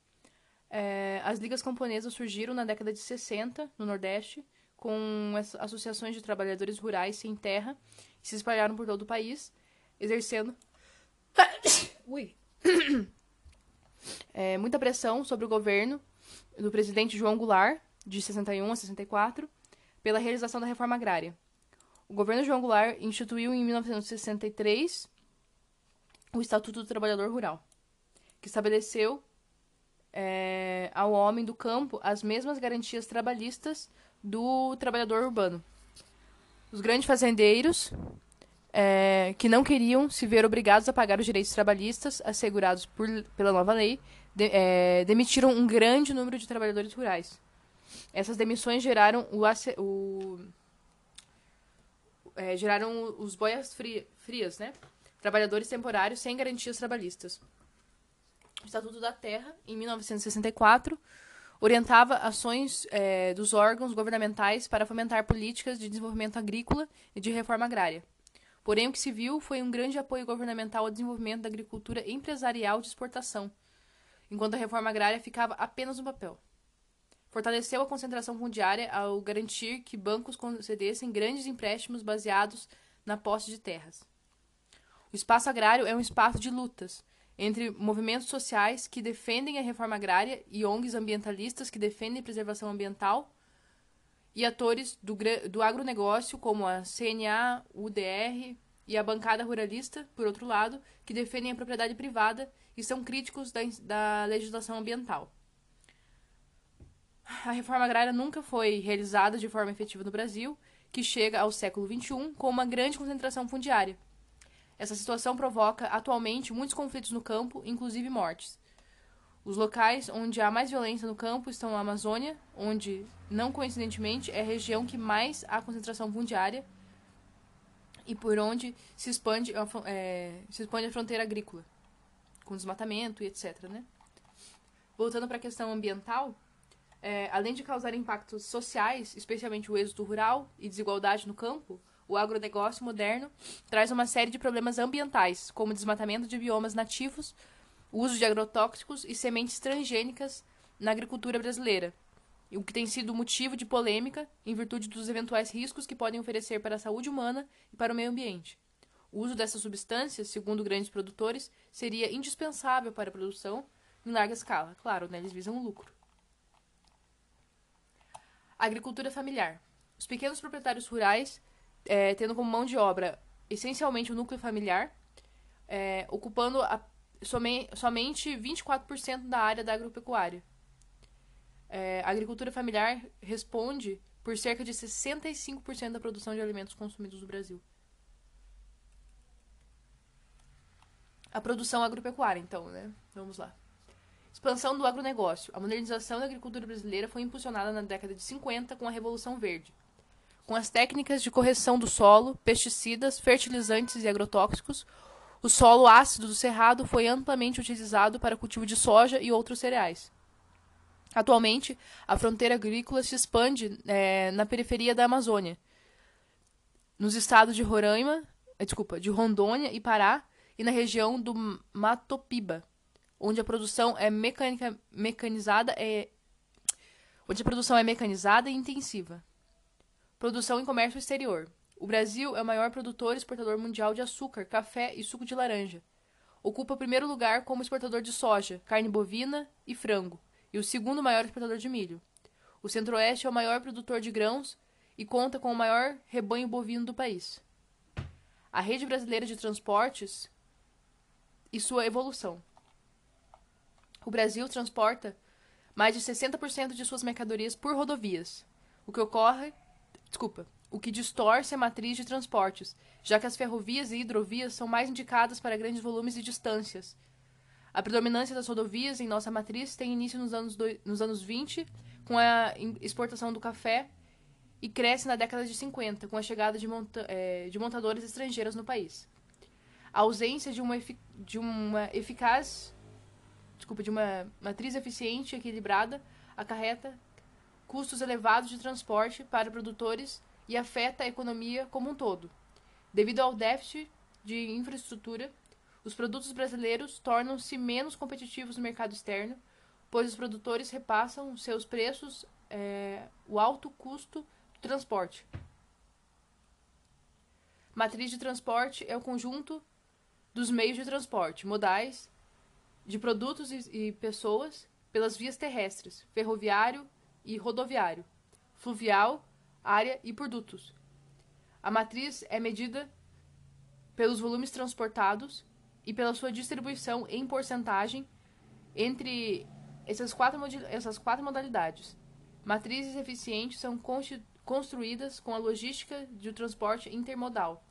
É, as ligas camponesas surgiram na década de 60 no Nordeste, com associações de trabalhadores rurais sem terra, e se espalharam por todo o país, exercendo. Ui, é, muita pressão sobre o governo do presidente João Goulart, de 61 a 64, pela realização da reforma agrária. O governo João Goulart instituiu em 1963 o Estatuto do Trabalhador Rural, que estabeleceu é, ao homem do campo as mesmas garantias trabalhistas do trabalhador urbano. Os grandes fazendeiros é, que não queriam se ver obrigados a pagar os direitos trabalhistas assegurados por, pela nova lei, de, é, demitiram um grande número de trabalhadores rurais. Essas demissões geraram o, o é, geraram os boias frias, né? Trabalhadores temporários sem garantias trabalhistas. O Estatuto da Terra, em 1964, orientava ações é, dos órgãos governamentais para fomentar políticas de desenvolvimento agrícola e de reforma agrária. Porém, o que se viu foi um grande apoio governamental ao desenvolvimento da agricultura empresarial de exportação, enquanto a reforma agrária ficava apenas no papel. Fortaleceu a concentração fundiária ao garantir que bancos concedessem grandes empréstimos baseados na posse de terras. O espaço agrário é um espaço de lutas entre movimentos sociais que defendem a reforma agrária e ONGs ambientalistas que defendem a preservação ambiental e atores do, do agronegócio, como a CNA, UDR e a bancada ruralista, por outro lado, que defendem a propriedade privada e são críticos da, da legislação ambiental. A reforma agrária nunca foi realizada de forma efetiva no Brasil, que chega ao século XXI com uma grande concentração fundiária. Essa situação provoca atualmente muitos conflitos no campo, inclusive mortes. Os locais onde há mais violência no campo estão na Amazônia, onde, não coincidentemente, é a região que mais há concentração fundiária e por onde se expande, é, se expande a fronteira agrícola, com desmatamento e etc. Né? Voltando para a questão ambiental, é, além de causar impactos sociais, especialmente o êxodo rural e desigualdade no campo, o agronegócio moderno traz uma série de problemas ambientais, como desmatamento de biomas nativos, uso de agrotóxicos e sementes transgênicas na agricultura brasileira, o que tem sido motivo de polêmica em virtude dos eventuais riscos que podem oferecer para a saúde humana e para o meio ambiente. O uso dessas substâncias, segundo grandes produtores, seria indispensável para a produção em larga escala. Claro, né, eles visam o lucro. Agricultura familiar. Os pequenos proprietários rurais, é, tendo como mão de obra essencialmente o núcleo familiar, é, ocupando a somente 24% da área da agropecuária. É, a agricultura familiar responde por cerca de 65% da produção de alimentos consumidos no Brasil. A produção agropecuária, então, né? Vamos lá. Expansão do agronegócio. A modernização da agricultura brasileira foi impulsionada na década de 50 com a Revolução Verde. Com as técnicas de correção do solo, pesticidas, fertilizantes e agrotóxicos, o solo ácido do cerrado foi amplamente utilizado para o cultivo de soja e outros cereais. Atualmente, a fronteira agrícola se expande é, na periferia da Amazônia, nos estados de Roraima, eh, desculpa, de Rondônia e Pará e na região do Matopiba, onde a produção é mecânica, mecanizada é onde a produção é mecanizada e intensiva. Produção e comércio exterior. O Brasil é o maior produtor e exportador mundial de açúcar, café e suco de laranja. Ocupa o primeiro lugar como exportador de soja, carne bovina e frango, e o segundo maior exportador de milho. O Centro-Oeste é o maior produtor de grãos e conta com o maior rebanho bovino do país. A rede brasileira de transportes e sua evolução. O Brasil transporta mais de 60% de suas mercadorias por rodovias, o que ocorre, desculpa, o que distorce a matriz de transportes, já que as ferrovias e hidrovias são mais indicadas para grandes volumes e distâncias. A predominância das rodovias em nossa matriz tem início nos anos, do, nos anos 20, com a exportação do café, e cresce na década de 50, com a chegada de, monta é, de montadoras estrangeiras no país. A ausência de uma, de uma eficaz, desculpa, de uma matriz eficiente e equilibrada acarreta custos elevados de transporte para produtores e afeta a economia como um todo. Devido ao déficit de infraestrutura, os produtos brasileiros tornam-se menos competitivos no mercado externo, pois os produtores repassam seus preços é, o alto custo do transporte. Matriz de transporte é o conjunto dos meios de transporte modais de produtos e, e pessoas pelas vias terrestres, ferroviário e rodoviário, fluvial, área e por dutos. A matriz é medida pelos volumes transportados e pela sua distribuição em porcentagem entre essas quatro, essas quatro modalidades. Matrizes eficientes são construídas com a logística de transporte intermodal,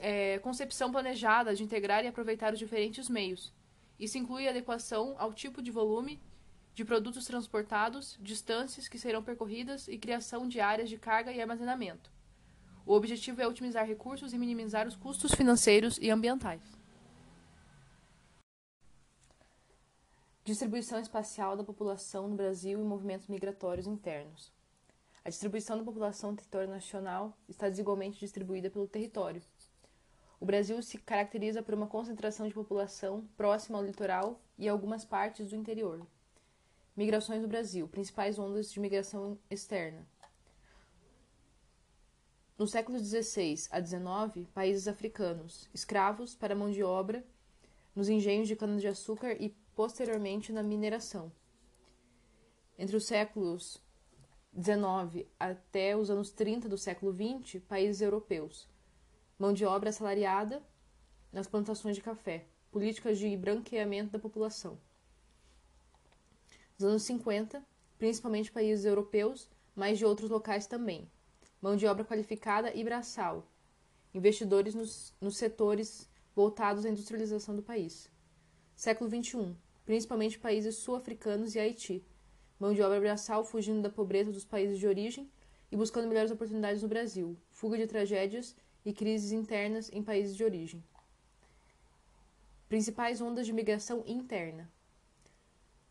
é, concepção planejada de integrar e aproveitar os diferentes meios. Isso inclui adequação ao tipo de volume de produtos transportados, distâncias que serão percorridas e criação de áreas de carga e armazenamento. O objetivo é otimizar recursos e minimizar os custos financeiros e ambientais. Distribuição espacial da população no Brasil e movimentos migratórios internos. A distribuição da população no território nacional está desigualmente distribuída pelo território, o Brasil se caracteriza por uma concentração de população próxima ao litoral e algumas partes do interior. Migrações no Brasil, principais ondas de migração externa. No século XVI a XIX, países africanos, escravos para mão de obra nos engenhos de cana-de-açúcar e posteriormente na mineração. Entre os séculos XIX até os anos 30 do século XX, países europeus mão de obra assalariada nas plantações de café, políticas de branqueamento da população. Nos anos 50, principalmente países europeus, mas de outros locais também, mão de obra qualificada e braçal, investidores nos, nos setores voltados à industrialização do país. Século XXI, principalmente países sul-africanos e Haiti, mão de obra braçal fugindo da pobreza dos países de origem e buscando melhores oportunidades no Brasil, fuga de tragédias e crises internas em países de origem. Principais ondas de migração interna.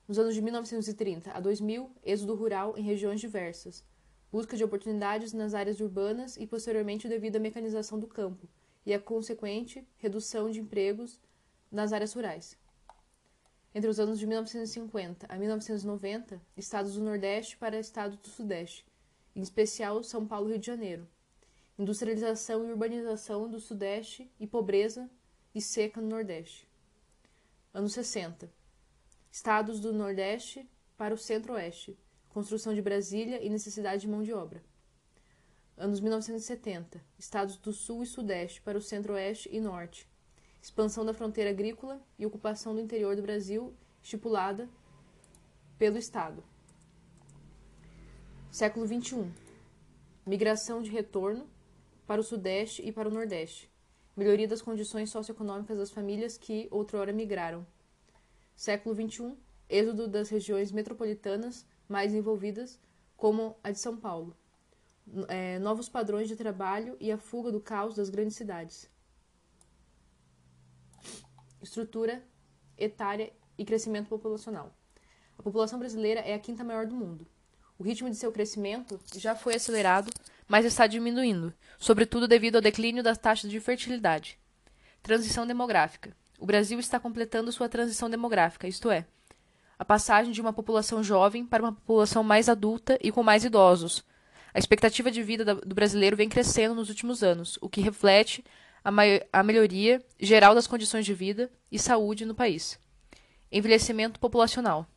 Nos anos de 1930 a 2000, êxodo rural em regiões diversas, busca de oportunidades nas áreas urbanas e posteriormente devido à mecanização do campo e a consequente redução de empregos nas áreas rurais. Entre os anos de 1950 a 1990, estados do Nordeste para estados do Sudeste, em especial São Paulo e Rio de Janeiro, industrialização e urbanização do Sudeste e pobreza e seca no Nordeste. Anos 60. Estados do Nordeste para o Centro-Oeste. Construção de Brasília e necessidade de mão de obra. Anos 1970. Estados do Sul e Sudeste para o Centro-Oeste e Norte. Expansão da fronteira agrícola e ocupação do interior do Brasil estipulada pelo Estado. Século XXI. Migração de retorno para o Sudeste e para o Nordeste. Melhoria das condições socioeconômicas das famílias que outrora migraram. Século XXI, êxodo das regiões metropolitanas mais envolvidas, como a de São Paulo. É, novos padrões de trabalho e a fuga do caos das grandes cidades. Estrutura etária e crescimento populacional. A população brasileira é a quinta maior do mundo. O ritmo de seu crescimento já foi acelerado, mas está diminuindo, sobretudo devido ao declínio das taxas de fertilidade. Transição demográfica. O Brasil está completando sua transição demográfica, isto é, a passagem de uma população jovem para uma população mais adulta e com mais idosos. A expectativa de vida do brasileiro vem crescendo nos últimos anos, o que reflete a, a melhoria geral das condições de vida e saúde no país. Envelhecimento populacional.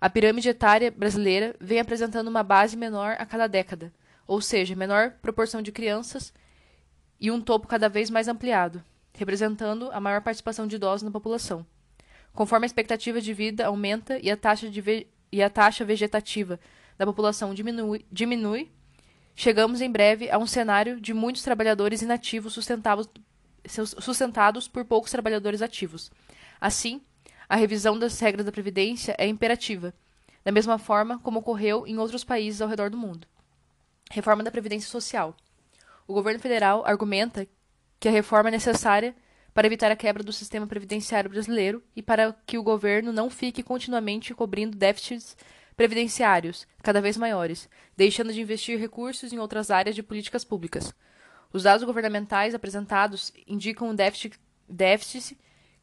A pirâmide etária brasileira vem apresentando uma base menor a cada década, ou seja, menor proporção de crianças e um topo cada vez mais ampliado, representando a maior participação de idosos na população. Conforme a expectativa de vida aumenta e a taxa, de e a taxa vegetativa da população diminui, diminui, chegamos em breve a um cenário de muitos trabalhadores inativos sustentados por poucos trabalhadores ativos. Assim, a revisão das regras da Previdência é imperativa, da mesma forma como ocorreu em outros países ao redor do mundo. Reforma da Previdência Social. O governo federal argumenta que a reforma é necessária para evitar a quebra do sistema previdenciário brasileiro e para que o governo não fique continuamente cobrindo déficits previdenciários cada vez maiores, deixando de investir recursos em outras áreas de políticas públicas. Os dados governamentais apresentados indicam um déficit, déficit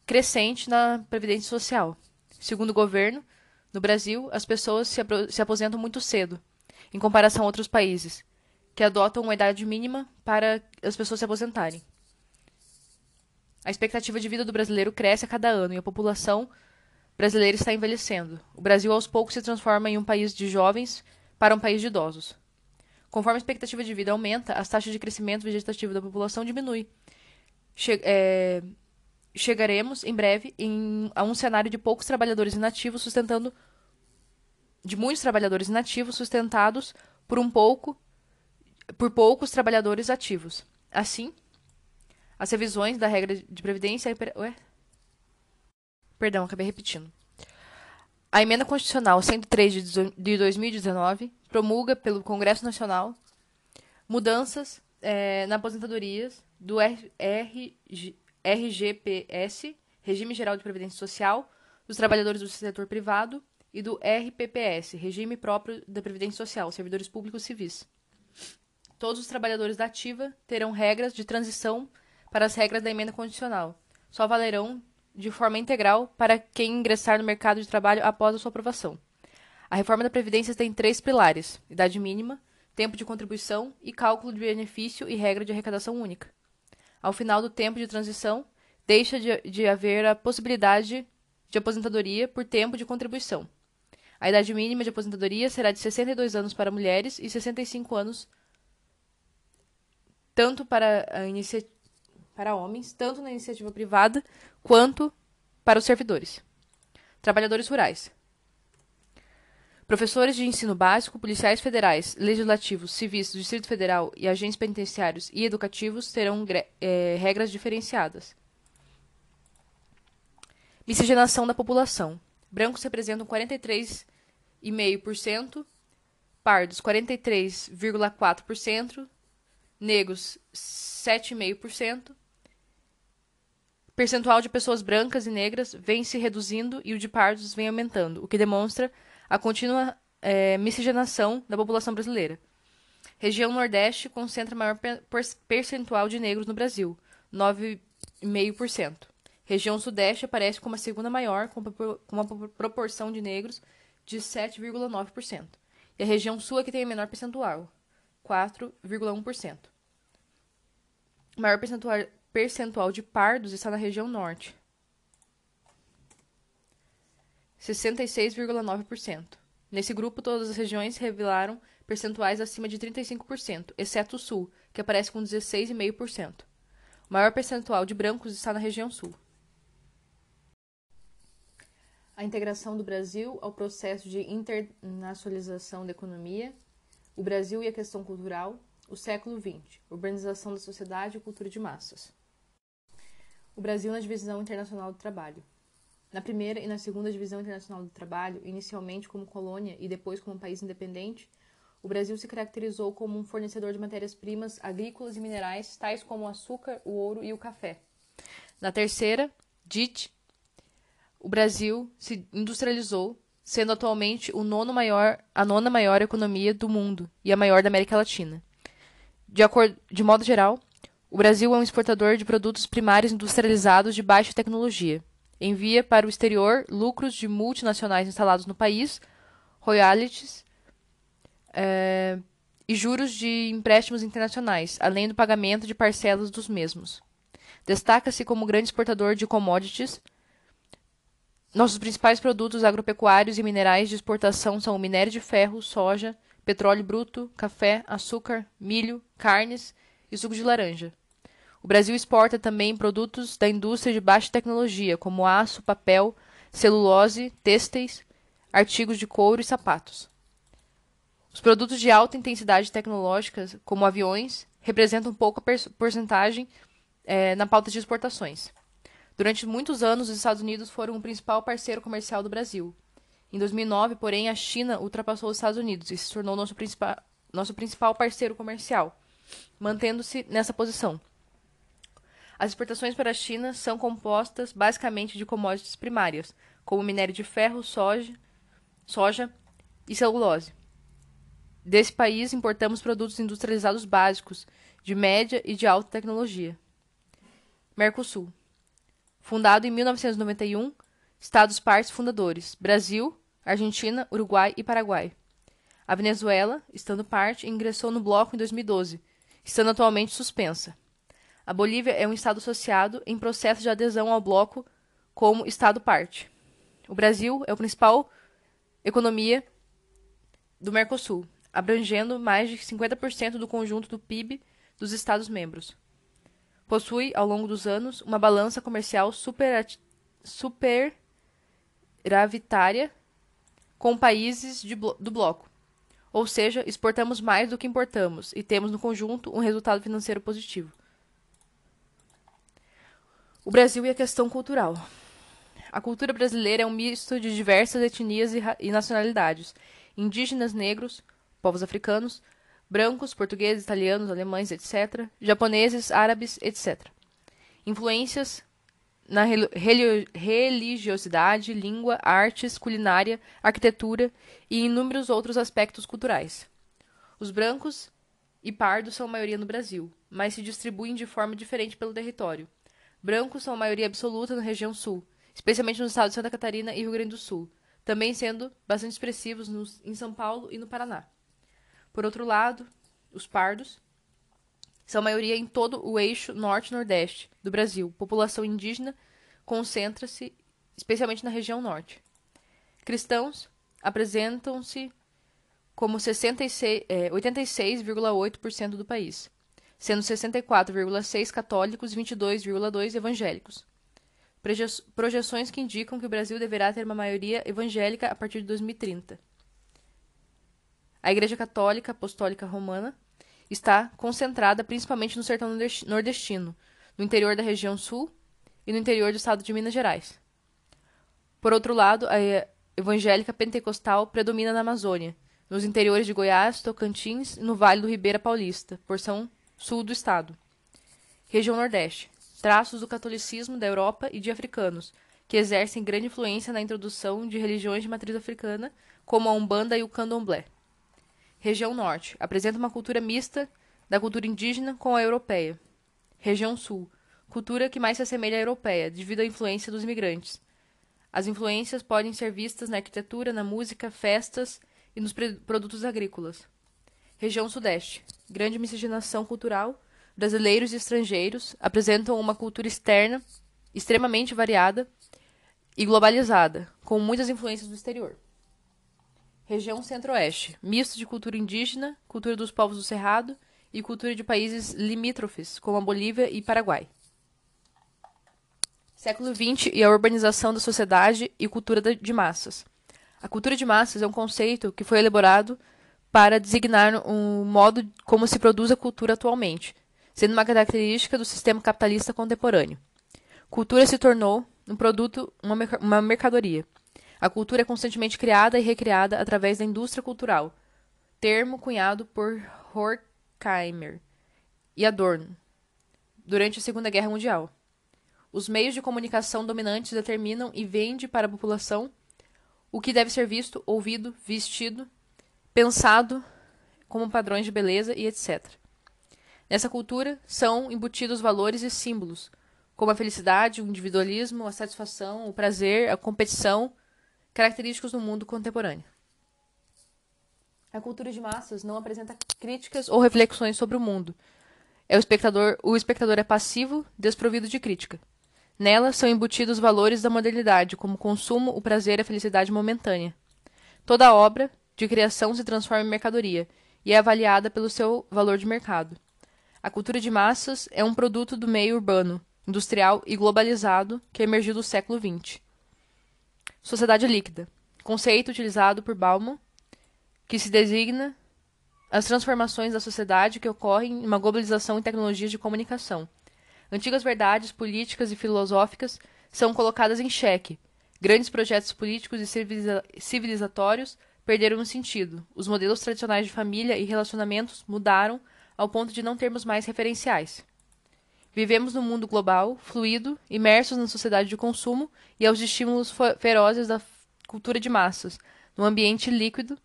crescente na Previdência Social. Segundo o governo, no Brasil, as pessoas se, se aposentam muito cedo, em comparação a outros países, que adotam uma idade mínima para as pessoas se aposentarem. A expectativa de vida do brasileiro cresce a cada ano e a população brasileira está envelhecendo. O Brasil, aos poucos, se transforma em um país de jovens para um país de idosos. Conforme a expectativa de vida aumenta, as taxas de crescimento vegetativo da população diminui. Che é, chegaremos em breve em, a um cenário de poucos trabalhadores inativos sustentando de muitos trabalhadores inativos sustentados por um pouco por poucos trabalhadores ativos. Assim, as revisões da regra de previdência Ué? Perdão, acabei repetindo. A emenda constitucional 103 de 2019 promulga pelo Congresso Nacional mudanças é, na aposentadorias do RG, RGPS, Regime Geral de Previdência Social, dos trabalhadores do setor privado, e do RPPS, Regime Próprio da Previdência Social, Servidores Públicos Civis. Todos os trabalhadores da ativa terão regras de transição para as regras da emenda condicional. Só valerão de forma integral para quem ingressar no mercado de trabalho após a sua aprovação. A reforma da Previdência tem três pilares: idade mínima, tempo de contribuição e cálculo de benefício e regra de arrecadação única. Ao final do tempo de transição, deixa de, de haver a possibilidade de aposentadoria por tempo de contribuição. A idade mínima de aposentadoria será de 62 anos para mulheres e 65 anos tanto para, para homens, tanto na iniciativa privada quanto para os servidores. Trabalhadores rurais. Professores de ensino básico, policiais federais, legislativos, civis do Distrito Federal e agentes penitenciários e educativos terão é, regras diferenciadas. Miscigenação da população. Brancos representam 43,5%, pardos 43,4%, negros 7,5%. Percentual de pessoas brancas e negras vem se reduzindo e o de pardos vem aumentando, o que demonstra a contínua é, miscigenação da população brasileira. Região Nordeste concentra maior percentual de negros no Brasil, 9,5%. Região Sudeste aparece como a segunda maior, com uma proporção de negros de 7,9%. E a região Sul é que tem a menor percentual, 4,1%. O maior percentual, percentual de pardos está na região Norte, 66,9%. Nesse grupo, todas as regiões revelaram percentuais acima de 35%, exceto o Sul, que aparece com 16,5%. O maior percentual de brancos está na região Sul. A integração do Brasil ao processo de internacionalização da economia, o Brasil e a questão cultural, o século XX, urbanização da sociedade e cultura de massas. O Brasil na divisão internacional do trabalho. Na primeira e na segunda divisão internacional do trabalho, inicialmente como colônia e depois como país independente, o Brasil se caracterizou como um fornecedor de matérias-primas agrícolas e minerais, tais como o açúcar, o ouro e o café. Na terceira, DIT, o Brasil se industrializou, sendo atualmente o nono maior, a nona maior economia do mundo e a maior da América Latina. De, acordo, de modo geral, o Brasil é um exportador de produtos primários industrializados de baixa tecnologia. Envia para o exterior lucros de multinacionais instalados no país, royalties é, e juros de empréstimos internacionais, além do pagamento de parcelas dos mesmos. Destaca-se como grande exportador de commodities. Nossos principais produtos agropecuários e minerais de exportação são o minério de ferro, soja, petróleo bruto, café, açúcar, milho, carnes e suco de laranja. O Brasil exporta também produtos da indústria de baixa tecnologia, como aço, papel, celulose, têxteis, artigos de couro e sapatos. Os produtos de alta intensidade tecnológica, como aviões, representam pouca porcentagem é, na pauta de exportações. Durante muitos anos, os Estados Unidos foram o principal parceiro comercial do Brasil. Em 2009, porém, a China ultrapassou os Estados Unidos e se tornou nosso, nosso principal parceiro comercial, mantendo-se nessa posição. As exportações para a China são compostas basicamente de commodities primárias, como minério de ferro, soja, soja e celulose. Desse país importamos produtos industrializados básicos, de média e de alta tecnologia. Mercosul. Fundado em 1991, Estados partes fundadores: Brasil, Argentina, Uruguai e Paraguai. A Venezuela, estando parte, ingressou no bloco em 2012, estando atualmente suspensa. A Bolívia é um Estado associado em processo de adesão ao bloco como Estado-parte. O Brasil é a principal economia do Mercosul, abrangendo mais de 50% do conjunto do PIB dos Estados-membros. Possui, ao longo dos anos, uma balança comercial super, superavitária com países blo do bloco. Ou seja, exportamos mais do que importamos e temos, no conjunto, um resultado financeiro positivo. O Brasil e a questão cultural. A cultura brasileira é um misto de diversas etnias e, e nacionalidades: indígenas, negros, povos africanos, brancos, portugueses, italianos, alemães, etc., japoneses, árabes, etc. Influências na religiosidade, língua, artes, culinária, arquitetura e inúmeros outros aspectos culturais. Os brancos e pardos são a maioria no Brasil, mas se distribuem de forma diferente pelo território. Brancos são a maioria absoluta na região sul, especialmente nos estados de Santa Catarina e Rio Grande do Sul, também sendo bastante expressivos nos, em São Paulo e no Paraná. Por outro lado, os pardos são maioria em todo o eixo norte-nordeste do Brasil. População indígena concentra-se especialmente na região norte. Cristãos apresentam-se como 86,8% é, do país sendo 64,6 católicos e 22,2 evangélicos. Projeções que indicam que o Brasil deverá ter uma maioria evangélica a partir de 2030. A Igreja Católica Apostólica Romana está concentrada principalmente no sertão nordestino, no interior da região sul e no interior do estado de Minas Gerais. Por outro lado, a evangélica pentecostal predomina na Amazônia, nos interiores de Goiás, Tocantins e no Vale do Ribeira Paulista, porção sul do estado. Região Nordeste. Traços do catolicismo da Europa e de africanos, que exercem grande influência na introdução de religiões de matriz africana, como a Umbanda e o Candomblé. Região Norte. Apresenta uma cultura mista da cultura indígena com a europeia. Região Sul. Cultura que mais se assemelha à europeia, devido à influência dos imigrantes. As influências podem ser vistas na arquitetura, na música, festas e nos produtos agrícolas. Região Sudeste. Grande miscigenação cultural. Brasileiros e estrangeiros apresentam uma cultura externa extremamente variada e globalizada, com muitas influências do exterior. Região Centro-Oeste. Misto de cultura indígena, cultura dos povos do Cerrado e cultura de países limítrofes, como a Bolívia e Paraguai. Século XX e a urbanização da sociedade e cultura de massas. A cultura de massas é um conceito que foi elaborado para designar um modo como se produz a cultura atualmente, sendo uma característica do sistema capitalista contemporâneo. Cultura se tornou um produto, uma, uma mercadoria. A cultura é constantemente criada e recriada através da indústria cultural, termo cunhado por Horkheimer e Adorno durante a Segunda Guerra Mundial. Os meios de comunicação dominantes determinam e vendem para a população o que deve ser visto, ouvido, vestido, pensado como padrões de beleza e etc. Nessa cultura são embutidos valores e símbolos, como a felicidade, o individualismo, a satisfação, o prazer, a competição, característicos do mundo contemporâneo. A cultura de massas não apresenta críticas ou reflexões sobre o mundo. É o espectador, o espectador é passivo, desprovido de crítica. Nela são embutidos valores da modernidade, como o consumo, o prazer e a felicidade momentânea. Toda obra de criação se transforma em mercadoria e é avaliada pelo seu valor de mercado. A cultura de massas é um produto do meio urbano, industrial e globalizado que emergiu do século XX. Sociedade líquida conceito utilizado por Bauman, que se designa as transformações da sociedade que ocorrem em uma globalização em tecnologias de comunicação. Antigas verdades políticas e filosóficas são colocadas em xeque. Grandes projetos políticos e civiliza civilizatórios perderam o sentido. Os modelos tradicionais de família e relacionamentos mudaram ao ponto de não termos mais referenciais. Vivemos num mundo global, fluido, imersos na sociedade de consumo e aos estímulos ferozes da cultura de massas, num ambiente líquido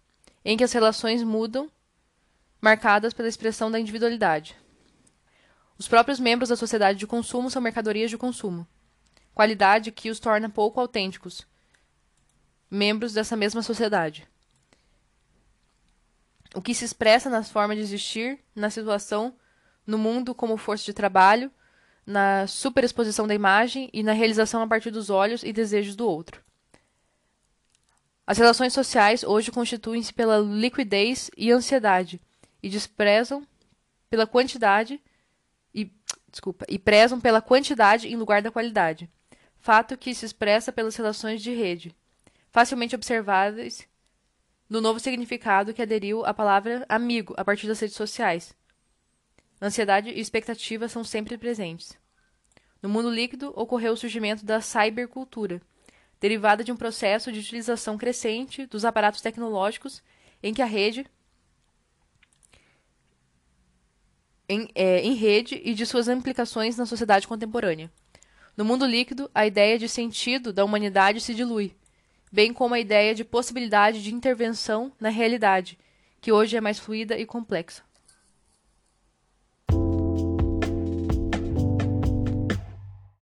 em que as relações mudam, marcadas pela expressão da individualidade. Os próprios membros da sociedade de consumo são mercadorias de consumo, qualidade que os torna pouco autênticos, membros dessa mesma sociedade. O que se expressa nas formas de existir, na situação, no mundo como força de trabalho, na superexposição da imagem e na realização a partir dos olhos e desejos do outro. As relações sociais hoje constituem-se pela liquidez e ansiedade e desprezam pela quantidade e desculpa, e prezam pela quantidade em lugar da qualidade. Fato que se expressa pelas relações de rede, facilmente observáveis no novo significado que aderiu à palavra amigo a partir das redes sociais. Ansiedade e expectativa são sempre presentes. No mundo líquido, ocorreu o surgimento da cybercultura, derivada de um processo de utilização crescente dos aparatos tecnológicos em que a rede em, é, em rede e de suas implicações na sociedade contemporânea. No mundo líquido, a ideia de sentido da humanidade se dilui, bem como a ideia de possibilidade de intervenção na realidade, que hoje é mais fluida e complexa.